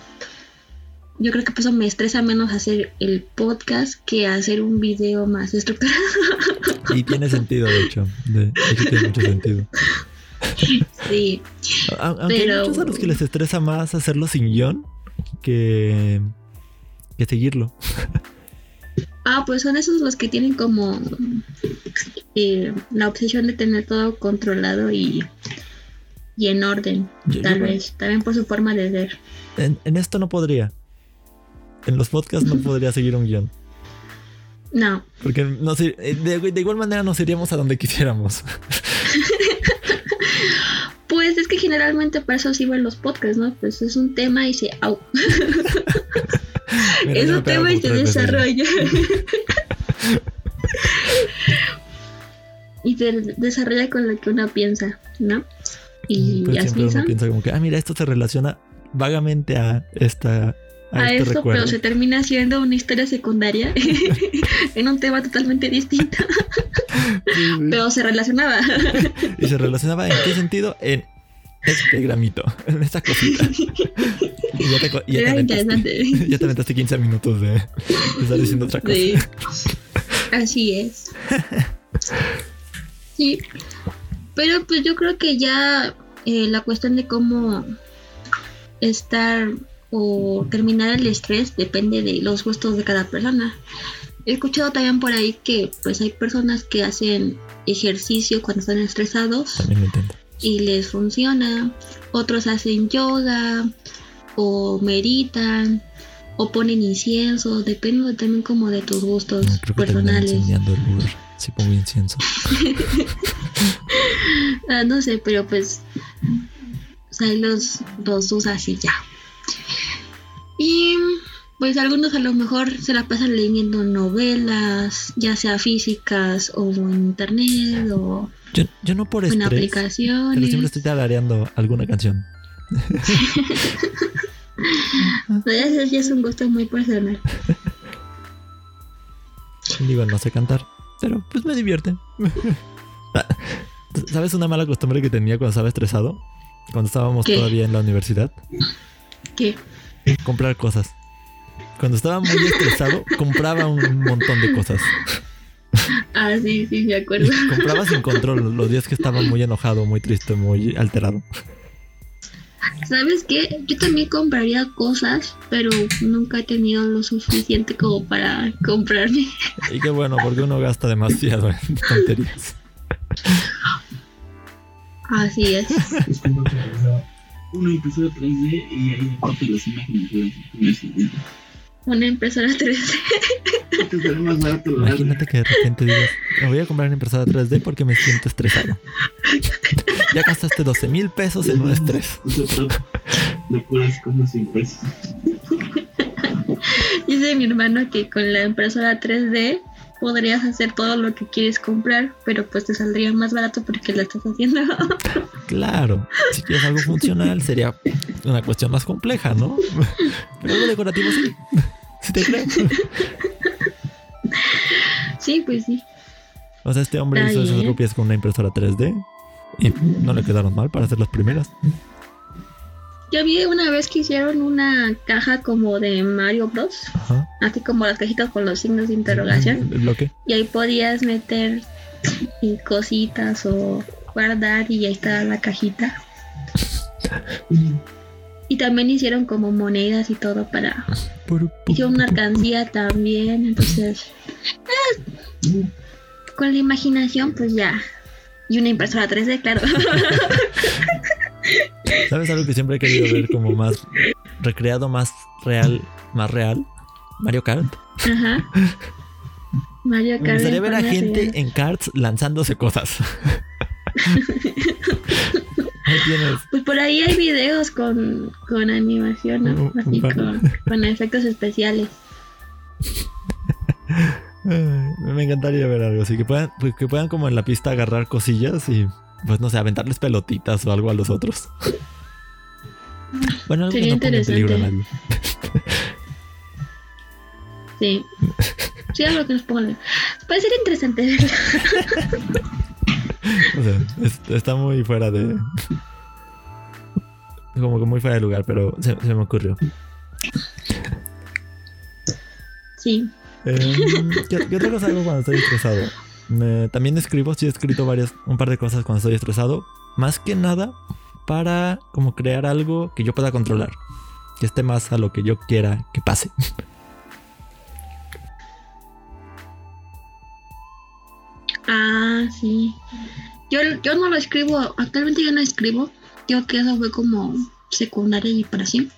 yo creo que por eso me estresa menos hacer el podcast que hacer un video más estructurado. Y tiene sentido, de hecho. De, hecho, tiene mucho sentido. sí, A- Aunque Pero- hay muchos a los que les estresa más hacerlo sin guion que, que seguirlo. Ah, pues son esos los que tienen como eh, la obsesión de tener todo controlado y, y en orden, Yo- tal yo- vez, también por su forma de ser. En, en esto no podría. En los podcasts no podría seguir un guion. No, Porque no sé, eh, de, de igual manera nos iríamos a donde quisiéramos. Pues es que generalmente para eso sirven los podcasts, ¿no? Pues es un tema y se... Au. Mira, es un tema y se desarrolla. y se desarrolla con lo que uno piensa, ¿no? Y Pues así piensa como que, ah, mira, esto se relaciona vagamente a esta. A, a esto, recuerdo. pero se termina siendo una historia secundaria en un tema totalmente distinto, Sí, sí. pero se relacionaba. Y se relacionaba en qué sentido? En este gramito, en esta cosita. Y ya te, ya te Era aventaste, interesante. ya te aventaste 15 minutos de, de estar diciendo otra cosa. Sí. Así es. Sí. Pero pues yo creo que ya eh, la cuestión de cómo estar o terminar el estrés depende de los gustos de cada persona. He escuchado también por ahí que pues hay personas que hacen ejercicio cuando están estresados y les funciona. Otros hacen yoga o meditan o ponen incienso, depende también como de tus gustos No, creo que personales. incendiando el lugar. Si pongo incienso. Ah, no sé, pero pues o sea, los, los usas y ya. Y pues algunos a lo mejor se la pasan leyendo novelas, ya sea físicas o en internet o Yo, yo no por en estrés, pero aplicaciones. siempre estoy tarareando alguna canción. Ese ya es un gusto muy personal. Digo, no sé cantar, pero pues me divierte. ¿Sabes una mala costumbre que tenía cuando estaba estresado? Cuando estábamos ¿Qué? todavía en la universidad. ¿Qué? Comprar cosas. Cuando estaba muy estresado, compraba un montón de cosas. Ah, sí, sí, me acuerdo. Y compraba sin control los días que estaba muy enojado, muy triste, muy alterado. ¿Sabes qué? Yo también compraría cosas, pero nunca he tenido lo suficiente como para comprarme. Y qué bueno, porque uno gasta demasiado en tonterías. Así es. Como una impresora 3D y ahí aparte las imágenes de las Una impresora 3D. Antes era más barato la Imagínate que de repente digas, me voy a comprar una impresora 3D porque me siento estresado. Ya gastaste 12 mil pesos en un estrés. O sea, pero de puras cosas impresas. Dice mi hermano que con la impresora 3D podrías hacer todo lo que quieres comprar, pero pues te saldría más barato porque lo estás haciendo. Claro, si quieres algo funcional sería una cuestión más compleja, ¿no? Pero algo decorativo sí. Sí te creo. sí, pues sí. O sea, este hombre Está hizo esas rupias con una impresora 3D y no le quedaron mal para hacer las primeras. Yo vi una vez que hicieron una caja como de Mario Bros. Ajá. Así como las cajitas con los signos de interrogación. El bloque. Y ahí podías meter y cositas o guardar y ahí está la cajita. Y también hicieron como monedas y todo para... Hicieron una alcancía también, entonces... eh, con la imaginación pues ya. Y una impresora 3D, claro. ¿Sabes algo que siempre he querido ver como más recreado, más real, más real? Mario Kart. Ajá. Mario Kart. Me gustaría ver a gente real. en karts lanzándose cosas. Pues por ahí hay videos con, con animación, ¿no? Así con, con efectos especiales. Me encantaría ver algo así. Que puedan, pues, que puedan como en la pista agarrar cosillas y pues no sé, aventarles pelotitas o algo a los otros. Bueno, algo que Sería no ponga en peligro a nadie. Sí. Sí, algo que nos pongan. Puede ser interesante verlo. O sea, es- está muy fuera de. Como que muy fuera de lugar, pero se, se me ocurrió. Sí. Eh, ¿qué, qué otra cosa hago cuando estoy estresado? También escribo, sí he escrito varias, un par de cosas cuando estoy estresado. Más que nada para como crear algo que yo pueda controlar. Que esté más a lo que yo quiera que pase. Ah, sí. Yo, yo no lo escribo, actualmente yo no escribo. Digo que eso fue como secundaria y para sí.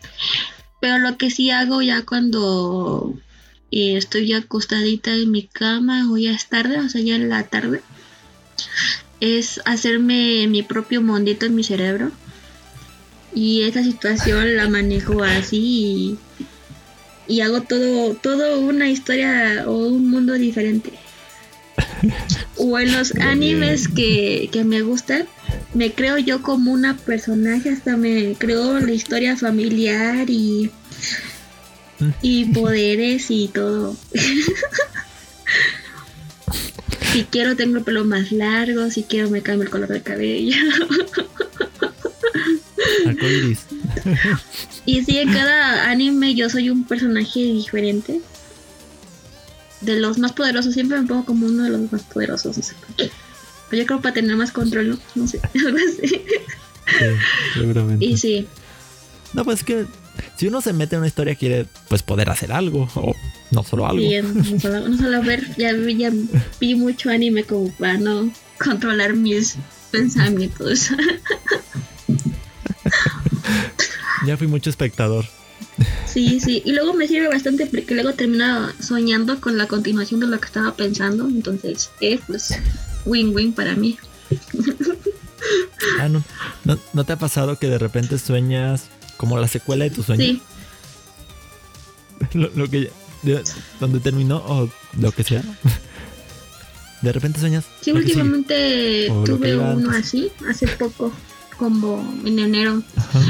Pero lo que sí hago ya cuando eh, estoy ya acostadita en mi cama o ya es tarde, o sea, ya en la tarde, es hacerme mi propio mondito en mi cerebro. Y esa situación la manejo así y, y hago todo, todo una historia o un mundo diferente. o en los animes que, que me gustan, me creo yo como una personaje, hasta me creo la historia familiar y, y poderes y todo. si quiero tengo el pelo más largo, si quiero me cambio el color de cabello. Y sí, en cada anime yo soy un personaje diferente. De los más poderosos, siempre me pongo como uno de los más poderosos, no sé por qué. Pero yo creo para tener más control, ¿no? No sé, algo así. Sí, seguramente. Y sí, No, pues es que si uno se mete en una historia quiere pues poder hacer algo o no solo algo. bien, no solo, no solo ver, ya, vi- ya vi mucho anime como para no controlar mis pensamientos. Ya fui mucho espectador. Sí, sí, y luego me sirve bastante porque luego termino soñando con la continuación de lo que estaba pensando, entonces, eh, pues, win-win para mí. Ah, no, no, ¿no te ha pasado que de repente sueñas como la secuela de tu sueño? Sí, Lo, lo que de- donde terminó o lo que sea. De repente sueñas. sí, últimamente tuve uno así, hace poco, como en enero, Ajá.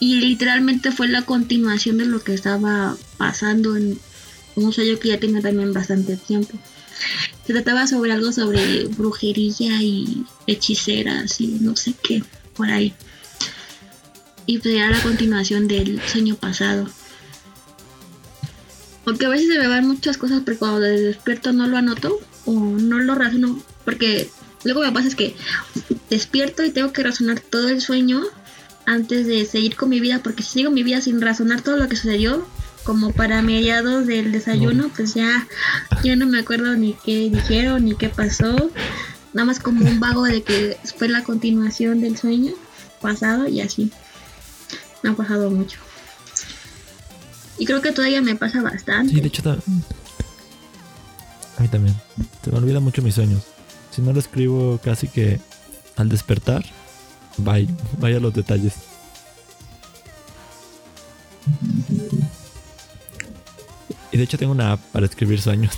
y literalmente fue la continuación de lo que estaba pasando en un sueño que ya tenía también bastante tiempo. Se trataba sobre algo sobre brujería y hechiceras y no sé qué, por ahí. Y pues era la continuación del sueño pasado. Porque a veces se me van muchas cosas, pero cuando despierto no lo anoto o no lo razono. Porque luego me pasa es que despierto y tengo que razonar todo el sueño antes de seguir con mi vida, porque si sigo mi vida sin razonar todo lo que sucedió, como para mediados del desayuno, pues ya, ya no me acuerdo ni qué dijeron ni qué pasó. Nada más como un vago de que fue la continuación del sueño pasado y así. Me ha pasado mucho. Y creo que todavía me pasa bastante. Sí, de hecho, a mí también. Se me olvidan mucho mis sueños. Si no lo escribo casi que al despertar, bye, vaya los detalles. Y de hecho tengo una app para escribir sueños.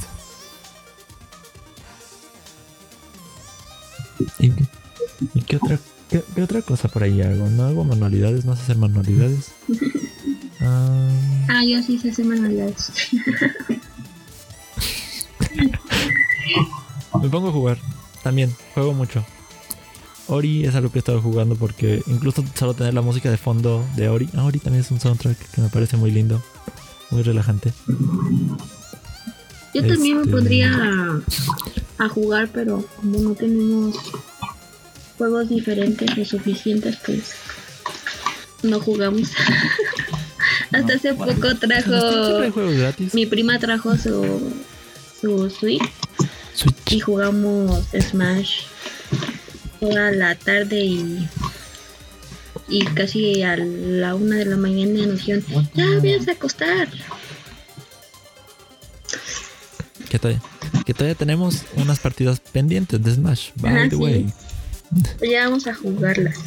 ¿Y qué, y qué otra, qué, qué otra cosa por ahí hago? No hago manualidades, no sé hacer manualidades. Ah, Ah, yo sí sé hacer manualidades. Me pongo a jugar. También, juego mucho. Ori es algo que he estado jugando porque incluso solo tener la música de fondo de Ori. Ah, Ori también es un soundtrack que me parece muy lindo. Muy relajante. Yo también me Este- pondría a, a jugar, pero como no tenemos juegos diferentes o suficientes, pues no jugamos. Hasta hace poco trajo, juegos gratis. mi prima trajo su, su Switch Switch. y jugamos Smash toda la tarde y y casi a la una de la mañana nos dijeron ya vienes a acostar Que todavía, que todavía tenemos unas partidas pendientes de Smash. By Ajá, the way. Ya vamos a jugarlas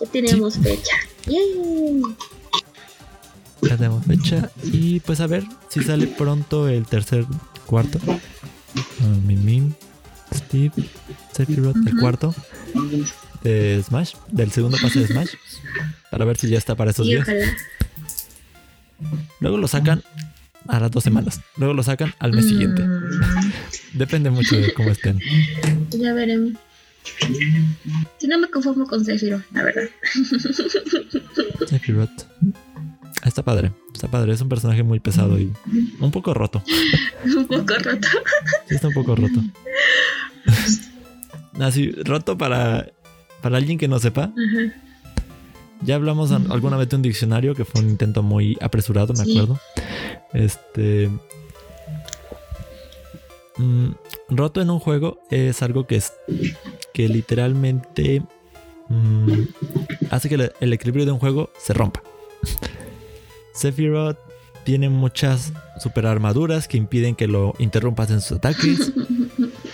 ya tenemos fecha Yay. Ya tenemos fecha. Y pues a ver si sale pronto el tercer cuarto. Min, Steve, Sephiroth, el cuarto de Smash, del segundo pase de Smash. Para ver si ya está para esos y días. ojalá Luego lo sacan a las dos semanas. Luego lo sacan al mes siguiente. Mm, Depende mucho de cómo estén. ya veremos si no me conformo con Zephyro la verdad Sephiroth. Está padre. Está padre. Es un personaje muy pesado y un poco roto. un poco roto Sí, está un poco roto. Así, roto para, para alguien que no sepa. Ajá. Ya hablamos alguna vez de un diccionario que fue un intento muy apresurado, me Sí. acuerdo. Este. mm, roto en un juego es algo que es. que literalmente. mm, hace que el, el equilibrio de un juego se rompa. Sephiroth tiene muchas super armaduras que impiden que lo interrumpas en sus ataques.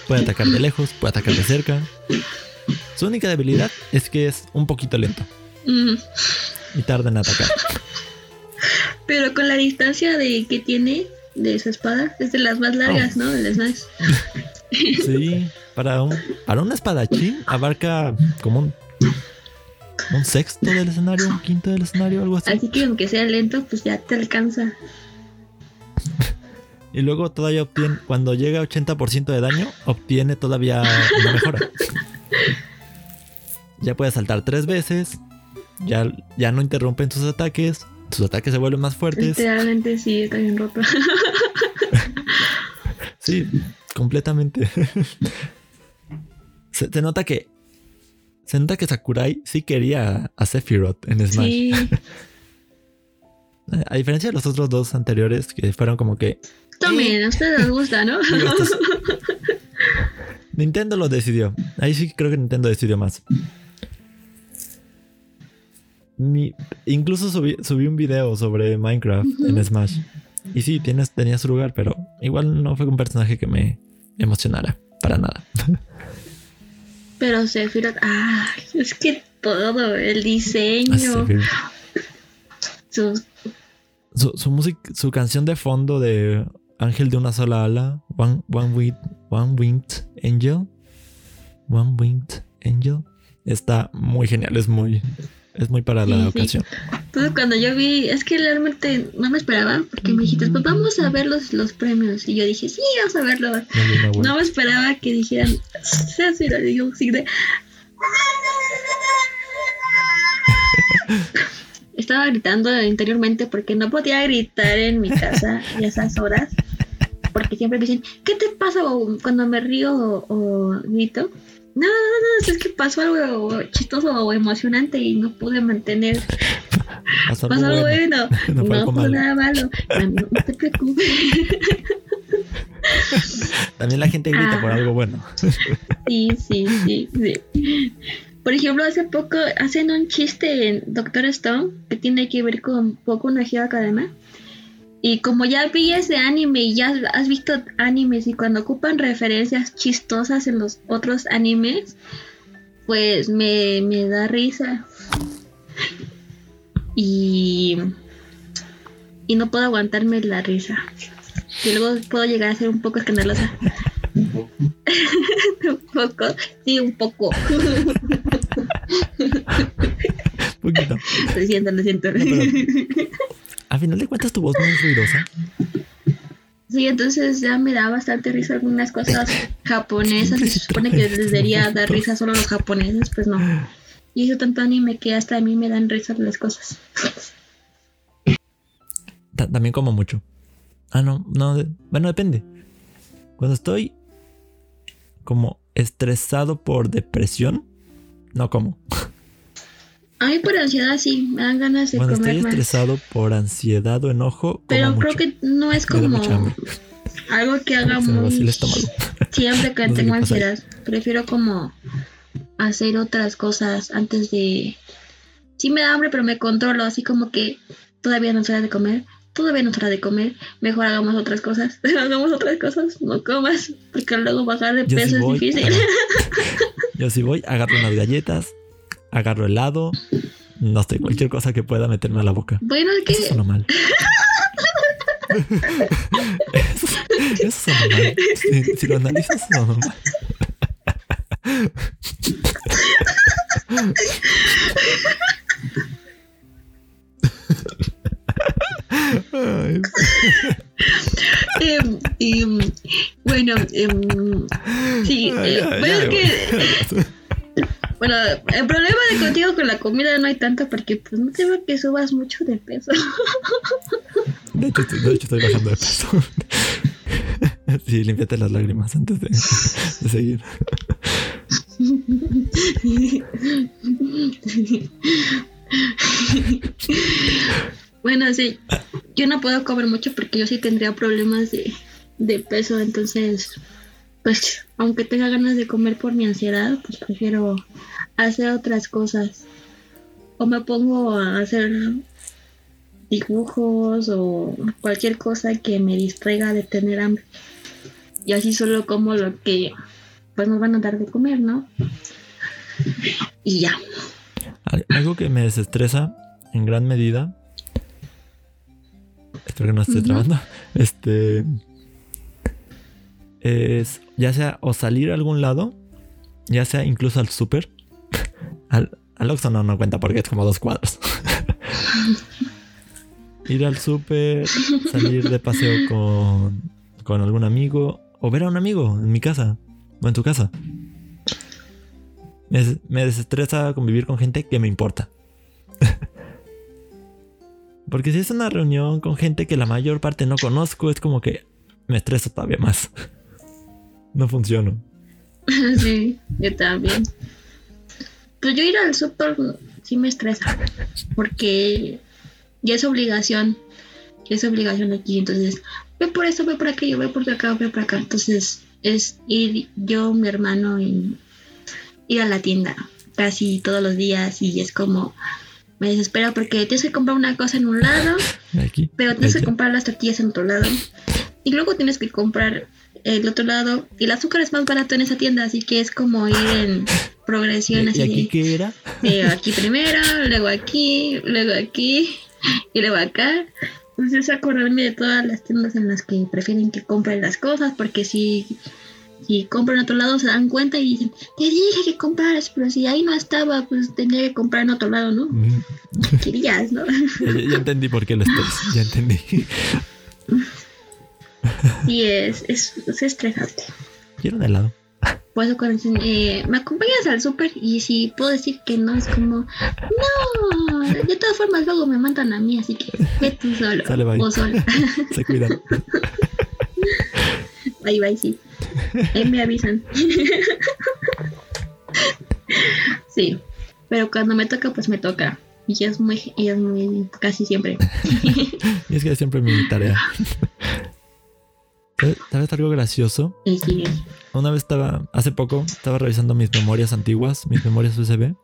puede atacar de lejos, puede atacar de cerca. Su única debilidad es que es un poquito lento Mm, y tarda en atacar. Pero con la distancia de que tiene de su espada, es de las más largas, ¿no? Del Smash. Sí, para un, para un espadachín abarca como un, un sexto del escenario, un quinto del escenario, algo así. Así que aunque sea lento, pues ya te alcanza. Y luego todavía obtiene, cuando llega a 80% de daño, obtiene todavía una mejora. Ya puede saltar tres veces, ya, ya no interrumpen sus ataques, sus ataques se vuelven más fuertes. Literalmente sí, está bien roto. Sí, completamente. se, se nota que. Se nota que Sakurai sí quería a Sephiroth en Smash. Sí, A diferencia de los otros dos anteriores que fueron como que. tomen, a ustedes les gusta, ¿no? Nintendo lo decidió. Ahí sí creo que Nintendo decidió más. Mi- incluso subí, subí un video sobre Minecraft en Smash. Y sí, tienes, tenía su lugar, pero igual no fue un personaje que me emocionara. Para nada. Pero Sephiroth, ah, es que todo, el diseño, sus Su, su música, su canción de fondo de Ángel de una sola ala, One, one, Winged, one Winged Angel, One Winged Angel, está muy genial, es muy, es muy para la Sí, sí. ocasión. Entonces cuando yo vi, es que realmente no me esperaba, porque me dijiste, pues vamos a ver los, los premios. Y yo dije, sí, vamos a verlo. No, no, no, No me esperaba que dijeran, Sephiroth, y yo así de... Estaba gritando interiormente porque no podía gritar en mi casa a esas horas. Porque siempre me dicen, ¿qué te pasa cuando me río o, o grito? No, no, no, es que pasó algo chistoso o emocionante y no pude mantener Pasó Pasó algo bueno. bueno. No No fue malo. nada malo. No, no te preocupes. También la gente grita Ah. por algo bueno. Sí, sí, sí, sí. Por ejemplo, hace poco hacen un chiste en Doctor Stone que tiene que ver con Poco Hero Academia. Y como ya vi ese anime y ya has visto animes y cuando ocupan referencias chistosas en los otros animes, pues me, me da risa. Y, y no puedo aguantarme la risa. Y luego puedo llegar a ser un poco escandalosa. Un poco. Un poco, sí, un poco. Poquito. Lo siento, lo siento. No, A final de cuentas tu voz no es ruidosa. Sí, entonces ya me da bastante risa algunas cosas japonesas. y Se supone que les debería dar risa solo a los japoneses, pues no. Y hizo tanto anime que hasta a mí me dan risa las cosas. Ta- también como mucho. Ah, no, no. de- bueno, depende. Cuando estoy como estresado por depresión, no como. A mí por ansiedad sí, me dan ganas de Cuando estoy comer más. estresado por ansiedad o enojo, como Pero creo mucho. que no es como algo que haga muy siempre que No tengo ansiedad. Prefiero como hacer otras cosas antes de... Sí me da hambre, pero me controlo, así como que todavía no es hora de comer, todavía no es hora de comer, mejor hagamos otras cosas, hagamos otras cosas, no comas, porque luego bajar de Yo peso sí es difícil. Yo sí voy, agarro unas galletas, agarro helado, no sé, cualquier cosa que pueda meterme a la boca. bueno, es Eso que sonó mal. eso, eso sonó mal. Si, si lo analizas, sonó mal. Em, em, bueno, em, sí, ay, eh, bueno, ay, es que Bueno, el problema de contigo con la comida no hay tanto porque pues no te veo que subas mucho de peso. De hecho, de hecho, estoy bajando de peso. Sí, límpiate las lágrimas antes de, de seguir. bueno, sí, yo no puedo comer mucho porque yo sí tendría problemas de, de peso, entonces, pues, aunque tenga ganas de comer por mi ansiedad, pues prefiero hacer otras cosas. O me pongo a hacer dibujos o cualquier cosa que me distraiga de tener hambre. y así solo como lo que pues nos van a dar de comer, ¿no? Y ya. Al- Algo que me desestresa en gran medida. Espero que no esté Ujú. trabando. Este. Es ya sea o salir a algún lado, ya sea incluso al súper. Al, al no, no cuenta porque es como dos cuadros. Ir al súper, salir de paseo con, con algún amigo o ver a un amigo en mi casa o en tu casa. Me, me desestresa convivir con gente que me importa. Porque si es una reunión con gente que la mayor parte no conozco, es como que me estreso todavía más. No funciono. sí, yo también. Pues yo ir al súper sí me estresa, porque ya es obligación, ya es obligación aquí, entonces ve por esto, ve por aquello, ve por acá, ve por acá, entonces es ir yo, mi hermano y ir a la tienda casi todos los días y es como me desespera porque tienes que comprar una cosa en un lado, Aquí. pero tienes que comprar las tortillas en otro lado. Y luego tienes que comprar el otro lado. Y el azúcar es más barato en esa tienda, así que es como ir en progresión ¿Y así aquí de, qué era? de aquí primero, luego aquí, luego aquí y luego acá. Entonces acordarme de todas las tiendas en las que prefieren que compren las cosas, porque si, si compran en otro lado se dan cuenta y dicen, te dije que compraras, pero si ahí no estaba, pues tendría que comprar en otro lado, ¿no? Mm, Querías, ¿no? Ya, ya entendí por qué lo estrés. Ya entendí. Y es, es, es estresante. Quiero un helado. Por eso cuando dicen, eh, me acompañas al súper y si puedo decir que no, es como, no, de todas formas luego me mandan a mí, así que ve tú solo Sale, bye. o sola. Se cuidan. Ahí va, sí. Me avisan. sí, pero cuando me toca, pues me toca. Y es muy, y es muy, casi siempre. Y es que es siempre mi tarea. ¿Sabes- ¿Sabes algo gracioso? Sí, Una vez estaba, hace poco, estaba revisando mis memorias antiguas, mis memorias USB,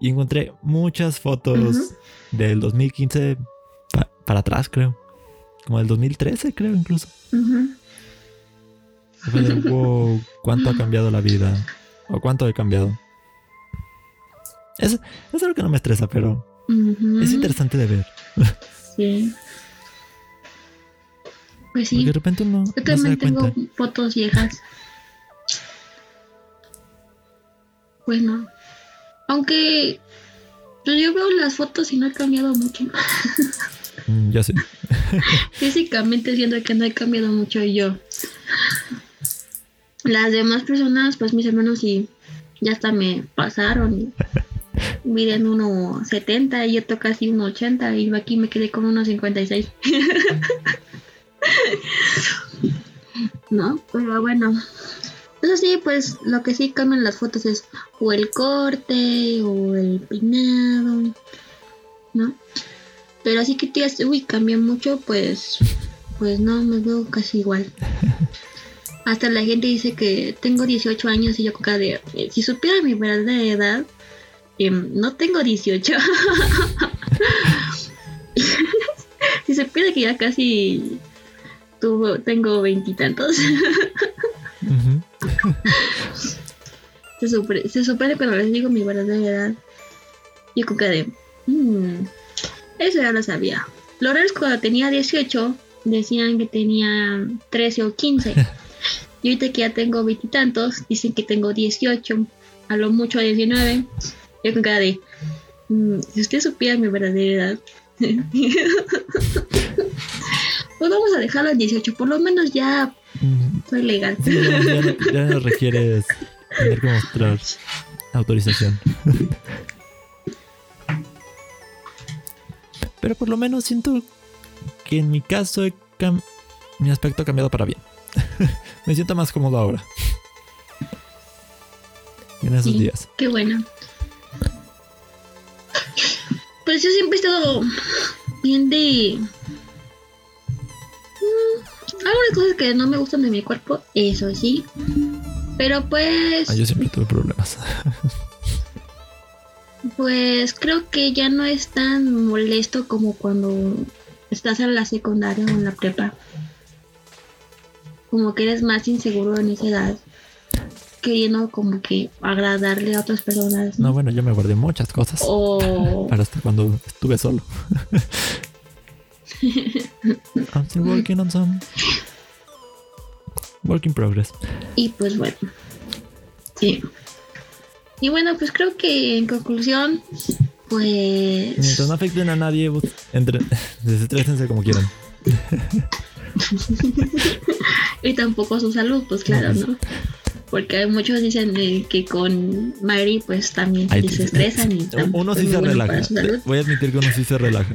y encontré muchas fotos del 2015 pa- para atrás, creo. Como del 2013, creo incluso. Fue de, wow, cuánto ha cambiado la vida. O cuánto he cambiado. Es, es algo que no me estresa, pero es interesante de ver. Sí. Pues Porque sí. de repente uno Yo no también tengo cuenta. fotos viejas. Pues no. Aunque pues yo veo las fotos y no he cambiado mucho. Mm, ya sé. Físicamente siento que no he cambiado mucho yo. Las demás personas, pues mis hermanos sí, ya hasta me pasaron. Miden 1.70 y yo toco casi 1.80 y aquí me quedé con 1.56. no, pero bueno. Eso sí, pues lo que sí cambian las fotos es o el corte o el peinado, ¿no? Pero así que digas, uy, cambió mucho, pues, pues no, me veo casi igual. Hasta la gente dice que tengo 18 años y yo acá de, eh, si supiera mi verdadera edad, em, no tengo 18. si supiera que ya casi tuvo, tengo veintitantos. Se, supone, se supone cuando les digo mi verdadera edad. Yo con cara de, "Mm, eso ya lo sabía. Lo raro es que cuando tenía 18 decían que tenía 13 o 15. y ahorita que ya tengo veintitantos, dicen que tengo 18, a lo mucho 19. Yo con cara de, "Mm, si usted supiera mi verdadera edad. pues vamos a dejarlo en 18, por lo menos ya soy legal. sí, ya, ya no, requieres tener que mostrar autorización. Pero por lo menos siento que en mi caso mi aspecto ha cambiado para bien. Me siento más cómodo ahora. En esos Sí. días. Qué bueno. Pues yo siempre he estado bien de... Mm, algunas cosas que no me gustan de mi cuerpo, eso sí. Pero pues... Ah, yo siempre tuve problemas. Pues creo que ya no es tan molesto como cuando estás en la secundaria o en la prepa. como que eres más inseguro en esa edad, queriendo como que agradarle a otras personas. No, bueno, yo me guardé muchas cosas. O Para hasta cuando estuve solo. I'm still working on some. Work in progress. Y pues bueno. Sí. Y bueno, pues creo que en conclusión, pues... Mientras no afecten a nadie, entre, desestrésense como quieran. y tampoco su salud, pues claro, ¿no? Porque muchos dicen eh, que con Mary pues también se estresan y Uno sí se relaja. Voy a admitir que uno sí se relaja.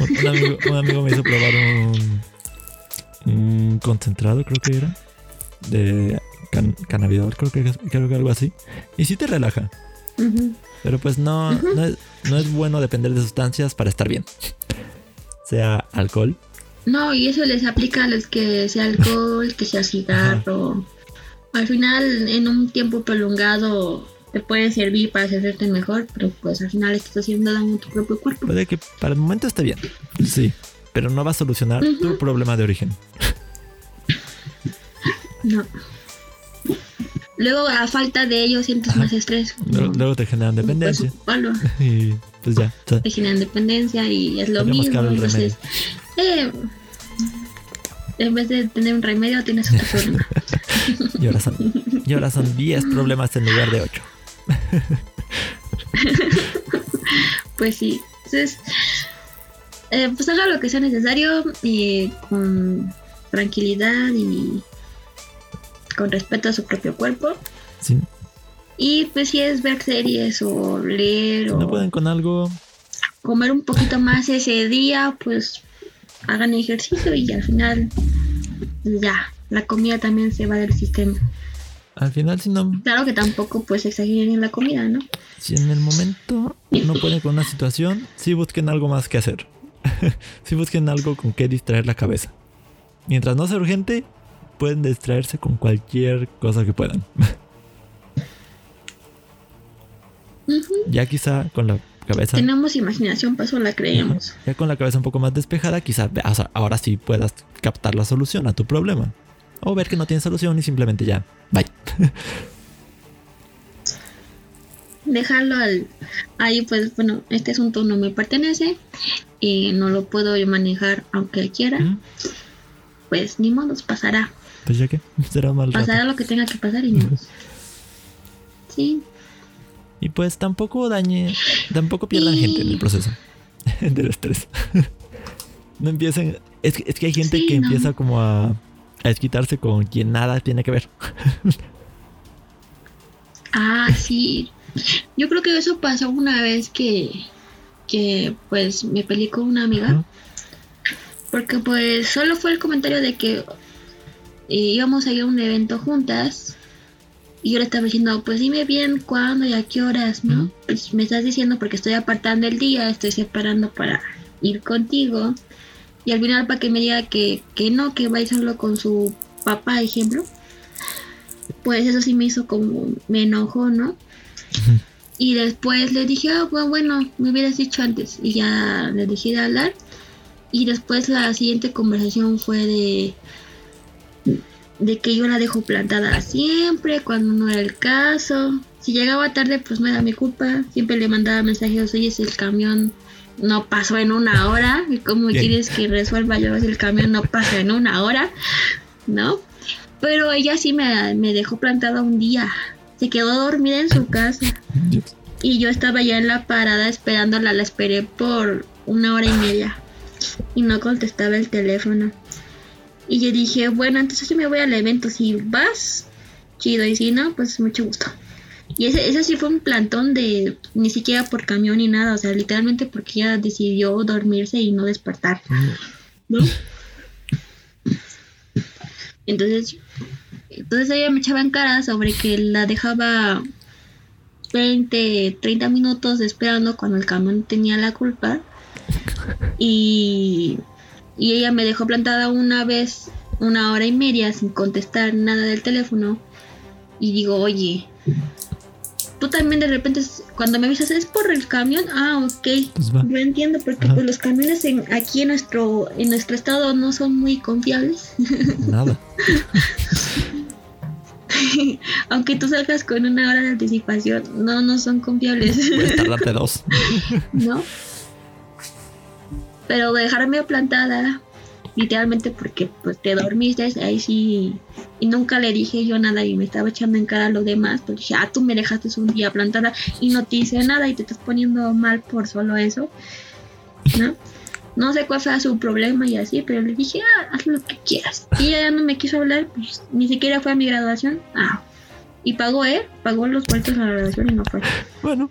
Un amigo, un amigo me hizo probar un, un concentrado, creo que era. De can, cannabidol, creo que, creo que algo así. Y sí te relaja. Pero pues no, no, es, no es bueno depender de sustancias para estar bien. Sea alcohol. No, y eso les aplica a los que sea alcohol, que sea cigarro. Al final, en un tiempo prolongado, te puede servir para hacerte mejor, pero pues al final estás haciendo daño a tu propio cuerpo. Puede que para el momento esté bien. Sí. Pero no va a solucionar tu problema de origen. No. Luego, a falta de ello, sientes más estrés. Luego, te generan no puedes dependencia. ocuparlo. Y pues ya. o sea, Te generan dependencia y es lo mismo. Entonces, eh, en vez de tener un remedio, tienes otro problema. y ahora son, y ahora son 10 problemas en lugar de 8. Pues sí. Entonces, eh, pues haga lo que sea necesario y con tranquilidad y con respeto a su propio cuerpo. Si, Y pues si es ver series o leer si o no pueden con algo, comer un poquito más ese día, pues hagan ejercicio y al final pues ya, la comida también se va del sistema. Al final si no, Claro que tampoco pues exageren en la comida, ¿no? si en el momento no pueden con una situación, sí busquen algo más que hacer. sí busquen algo con que distraer la cabeza. Mientras no sea urgente, pueden distraerse con cualquier cosa que puedan. Ya quizá con la cabeza Tenemos imaginación, paso la creemos. Ya con la cabeza un poco más despejada, quizás veas- ahora sí puedas captar la solución a tu problema. O ver que no tiene solución y simplemente ya, bye. Dejarlo al, ahí pues bueno, este asunto no me pertenece y no lo puedo yo manejar aunque quiera, Mm, pues ni modo, pasará. Pues ya que será mal rato. Pasará lo que tenga que pasar y modo. Sí, Y pues tampoco dañe, tampoco pierdan gente en el proceso del estrés. no empiecen, es que, es que hay gente Sí, que no. empieza como a, a desquitarse con quien nada tiene que ver. Ah, sí. Yo creo que eso pasó una vez que, que pues me peleé con una amiga. Porque pues solo fue el comentario de que íbamos a ir a un evento juntas. Y yo le estaba diciendo, pues dime bien cuándo y a qué horas, ¿no? Pues me estás diciendo porque estoy apartando el día, estoy separando para ir contigo. Y al final para que me diga que, que no, que va a ir solo con su papá, ejemplo. Pues eso sí me hizo como, me enojó, ¿no? Y después le dije, ah, bueno, bueno, me hubieras dicho antes. Y ya le dejé de hablar. Y después la siguiente conversación fue de de que yo la dejo plantada siempre cuando no era el caso. Si llegaba tarde, pues no era mi culpa. Siempre le mandaba mensajes, oye, si el camión no pasó en una hora, ¿y cómo Bien. quieres que resuelva yo si el camión no pasa en una hora? ¿No? Pero ella sí me, me dejó plantada un día. Se quedó dormida en su casa. Dios. Y yo estaba ya en la parada esperándola, la esperé por una hora y media. Y no contestaba el teléfono. Y yo dije, bueno, entonces yo me voy al evento. Si vas, chido. Y si no, pues mucho gusto. Y ese, ese sí fue un plantón de ni siquiera por camión ni nada. O sea, literalmente porque ella decidió dormirse y no despertar. ¿No? Entonces, entonces ella me echaba en cara sobre que la dejaba 20, 30 minutos esperando cuando el camión tenía la culpa. Y, y ella me dejó plantada una vez, una hora y media sin contestar nada del teléfono. Y digo, oye, tú también de repente, cuando me avisas, es por el camión. Ah, ok. Pues. Yo entiendo porque pues, los camiones en, aquí en nuestro, en nuestro estado no son muy confiables. Nada. Aunque tú salgas con una hora de anticipación, no, no son confiables. Puedes tardarte dos. ¿no? Pero dejarme plantada, literalmente porque pues te dormiste, ahí sí, y nunca le dije yo nada y me estaba echando en cara a los demás, pues dije, ah, tú me dejaste un día plantada y no te hice nada y te estás poniendo mal por solo eso, ¿no? No sé cuál fue su problema y así, pero le dije, ah, haz lo que quieras. Y ella ya no me quiso hablar, pues ni siquiera fue a mi graduación. Ah, y pagó, ¿eh? Pagó los vueltos a la graduación y no fue. Bueno,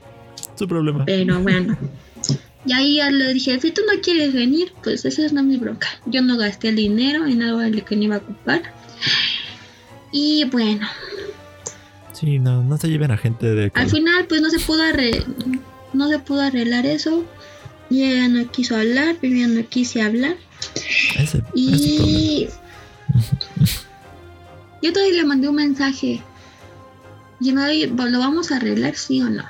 su problema. Pero bueno. Y ahí ya le dije, si tú no quieres venir, pues esa es no mi bronca. Yo no gasté el dinero en algo en lo que no iba a ocupar. Y bueno, Sí, no, no se lleven a gente de. al final pues no se pudo arre- no se pudo arreglar eso. Y ella no quiso hablar, yo ya no quise hablar. Ese. Y yo todavía le mandé un mensaje. Y me oye, ¿lo vamos a arreglar, sí o no?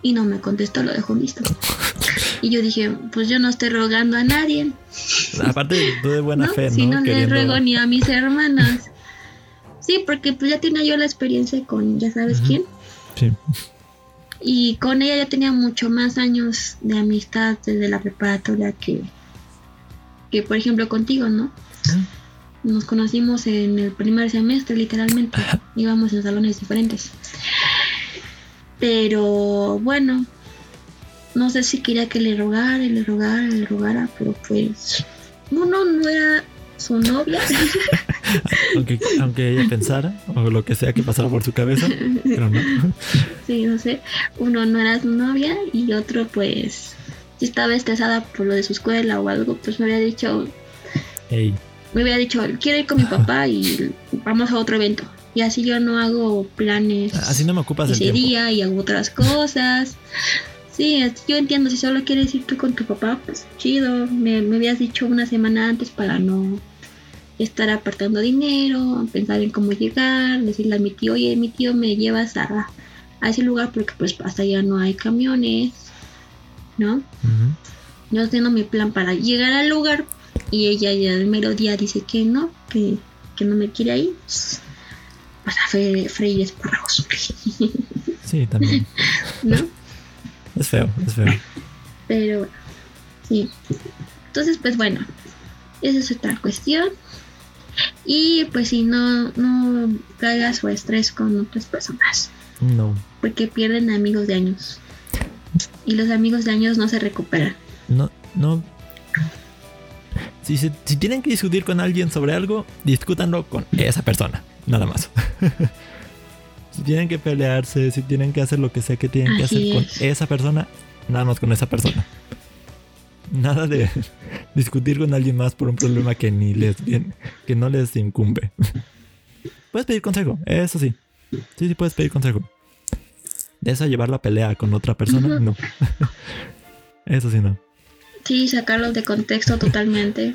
Y no me contestó, lo dejó visto. Y yo dije, pues yo no estoy rogando a nadie. Aparte, tú de buena ¿no? fe, ¿no? Si no le ruego ni a mis hermanas. Sí, porque pues ya tenía yo la experiencia con ya sabes quién. Sí. Y con ella ya tenía mucho más años de amistad desde la preparatoria que, que por ejemplo contigo, ¿no? Nos conocimos en el primer semestre, literalmente. Íbamos en salones diferentes. Pero bueno, no sé si quería que le rogara, y le rogara, y le rogara, pero pues uno no era su novia. Aunque, aunque ella pensara, o lo que sea que pasara por su cabeza, pero no. sí, no sé. Uno no era su novia y otro pues si estaba estresada por lo de su escuela o algo, pues me había dicho, me había dicho, quiero ir con mi papá y vamos a otro evento. Y así yo no hago planes así no me ocupas el ese tiempo. día y hago otras cosas. Sí, yo entiendo, si solo quieres ir tú con tu papá, pues chido. Me, me habías dicho una semana antes para no estar apartando dinero, pensar en cómo llegar, decirle a mi tío, oye, mi tío, me llevas a, a ese lugar porque pues hasta allá no hay camiones, ¿no? Ujú. Yo haciendo mi plan para llegar al lugar y ella ya el mero día dice que no, que, que no me quiere ahí. Pues a fre- freír espárragos, Sí, también. ¿no? Es feo, es feo. Pero bueno, sí. Entonces, pues bueno, esa es otra cuestión. Y pues si no, no traigas su estrés con otras personas, No, porque pierden amigos de años. Y los amigos de años no se recuperan. no, no. Si, se- si tienen que discutir con alguien sobre algo, discútanlo con esa persona, nada más. si tienen que pelearse, si tienen que hacer lo que sea que tienen que hacer con es. esa persona, nada más con esa persona. Nada de discutir con alguien más por un problema que ni les viene, que no les incumbe. Puedes pedir consejo, eso sí. Sí, sí puedes pedir consejo. De eso a llevar la pelea con otra persona, no. Eso sí no. Sí, sacarlos de contexto totalmente.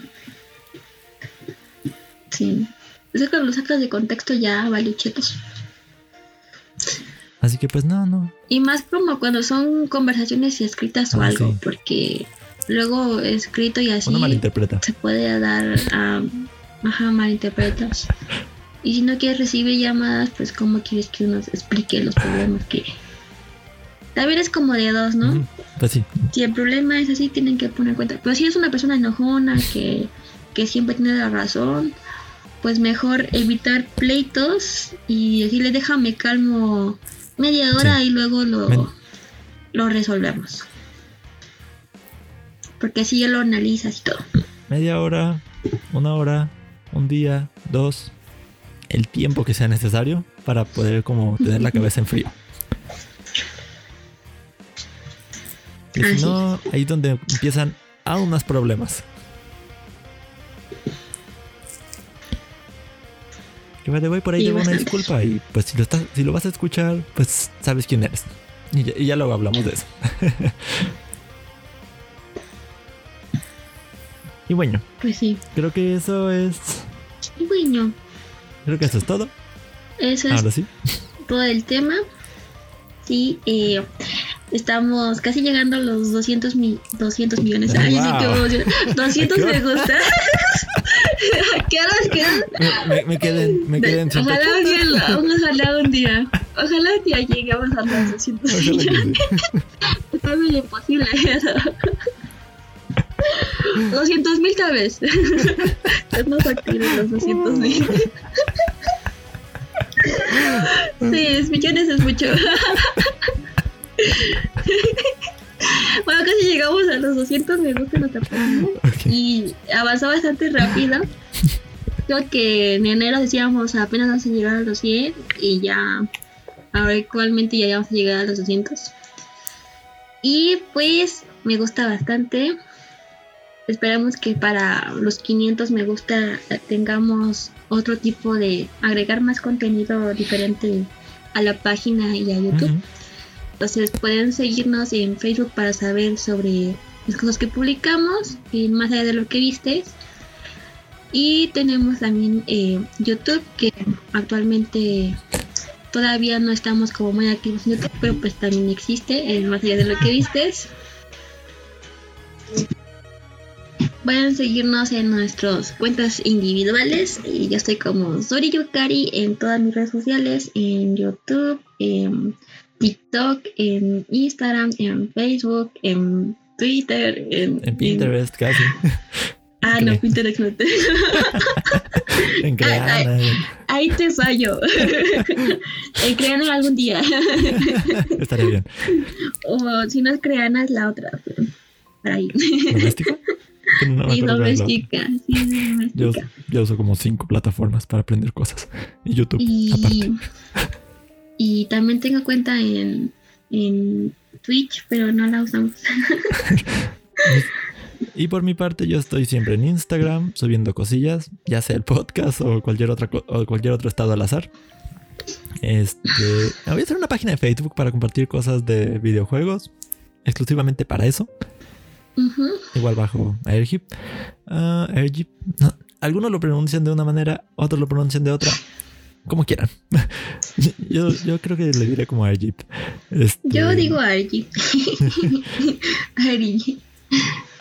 Sí. Es que cuando lo sacas de contexto ya vale chetos. Así que pues no, no. Y más como cuando son conversaciones escritas o Ah, algo, sí. porque luego escrito y así Uno malinterpreta. se puede dar a ajá, malinterpretas. Y si no quieres recibir llamadas, pues cómo quieres que uno explique los problemas que también es como de dos, ¿no? Pues sí. Si el problema es así, tienen que poner en cuenta. Pero si es una persona enojona que, que siempre tiene la razón, pues mejor evitar pleitos y decirle déjame calmo media hora Sí. y luego lo, Men- lo resolvemos. Porque así ya lo analizas y todo. Media hora, una hora, un día, dos. El tiempo que sea necesario para poder como tener la cabeza en frío. Que si no, ahí es donde empiezan aún más problemas. Que me voy por ahí Sí, de una disculpa y pues si lo estás, si lo vas a escuchar, pues sabes quién eres. Y ya, y ya luego hablamos de eso. y bueno, Pues sí. creo que eso es. Y bueno, Creo que eso es todo. eso es sí. todo el tema. Sí, eh, estamos casi llegando a los 200, mi 200 millones. Ay, sí, qué Wow. emoción. 200 ¿A qué me gusta. ¿A qué quedan? Me, me, me quedé en, me quedé en Ojalá un 180. día, ojalá un día, ojalá un día lleguemos a los 200 Ojalá que millones. Está muy imposible eso. 200 mil tal vez. Es más factible los 200 mil. Sí, es millones es mucho. Bueno, casi llegamos a los 200 me gusta nuestra página y avanzó bastante rápido. Creo que en enero decíamos apenas vamos a llegar a los 100 y ya ahora actualmente ya vamos a llegar a los 200. Y pues me gusta bastante. Esperamos que para los 500 me gusta tengamos otro tipo de agregar más contenido diferente a la página y a YouTube. Entonces pueden seguirnos en Facebook para saber sobre las cosas que publicamos, eh, más allá de lo que vistes. Y tenemos también eh, YouTube, que actualmente todavía no estamos como muy activos en YouTube, pero pues también existe, eh, más allá de lo que vistes. Pueden seguirnos en nuestras cuentas individuales. Y yo estoy como Sori Yukari en todas mis redes sociales, en YouTube, en TikTok, en Instagram, en Facebook, en Twitter, en, En Pinterest casi. Ah, no, Pinterest no te. En Creana. Ahí te fallo. en Creana algún día. Estaría bien. o si no es Creana, es la otra. Por ahí. ¿Doméstico? Que no y doméstica. Sí, Yo, doméstica. yo uso como cinco plataformas para aprender cosas. Y YouTube, aparte. Y, también tengo cuenta en, en Twitch, pero no la usamos. Y por mi parte, yo estoy siempre en Instagram subiendo cosillas, ya sea el podcast o cualquier, otra o cualquier otro estado al azar. Este, voy a hacer una página de Facebook para compartir cosas de videojuegos, exclusivamente para eso. Igual bajo Airhip. Ah, Airhip. no, algunos lo pronuncian de una manera, otros lo pronuncian de otra. Como quieran. yo, yo creo que le diré como Airhip. Este, Yo digo Argy. Argy.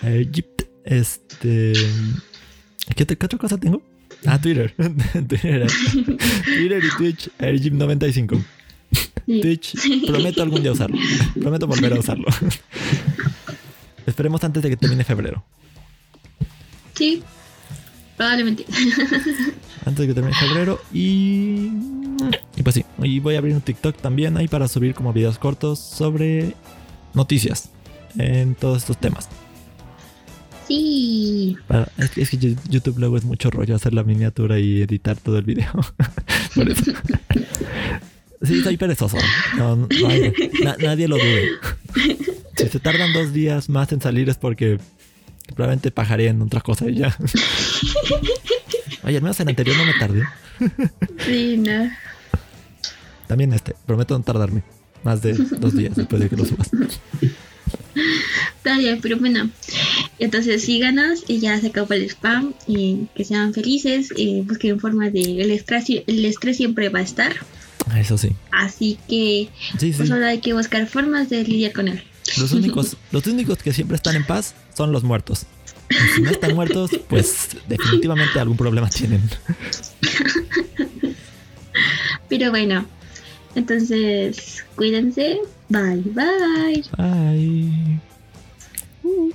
Egypt, este. ¿Qué, qué otra cosa tengo? Ah, Twitter. Twitter, Twitter y Twitch, Egypt95. Sí. Twitch, prometo algún día usarlo. Prometo volver a usarlo. Esperemos antes de que termine febrero. Sí, probablemente. Antes de que termine febrero. Y. Y pues sí. Y voy a abrir un TikTok también ahí para subir como videos cortos sobre noticias en todos estos temas. Sí. Para- es, que, es que Yu- YouTube luego es mucho rollo hacer la miniatura y editar todo el video. Por eso. Sí, soy perezoso. No, no, nadie, na- nadie lo dude. Si se tardan dos días más en salir es porque probablemente pajaré en otra cosa y ya. Oye, al menos en el anterior no me tardé. Sí, no. También este, prometo no tardarme más de dos días después de que lo subas. Está bien, pero bueno. Entonces síganos y ya se acabó el spam. Y que sean felices. Y busquen formas de. El estrés, el estrés siempre va a estar. Eso sí. Así que Sí, sí. pues solo hay que buscar formas de lidiar con él. Los únicos, los únicos que siempre están en paz son los muertos. Y si no están muertos, pues definitivamente algún problema tienen. Pero bueno. Entonces, cuídense. Bye, bye. Bye. Uh.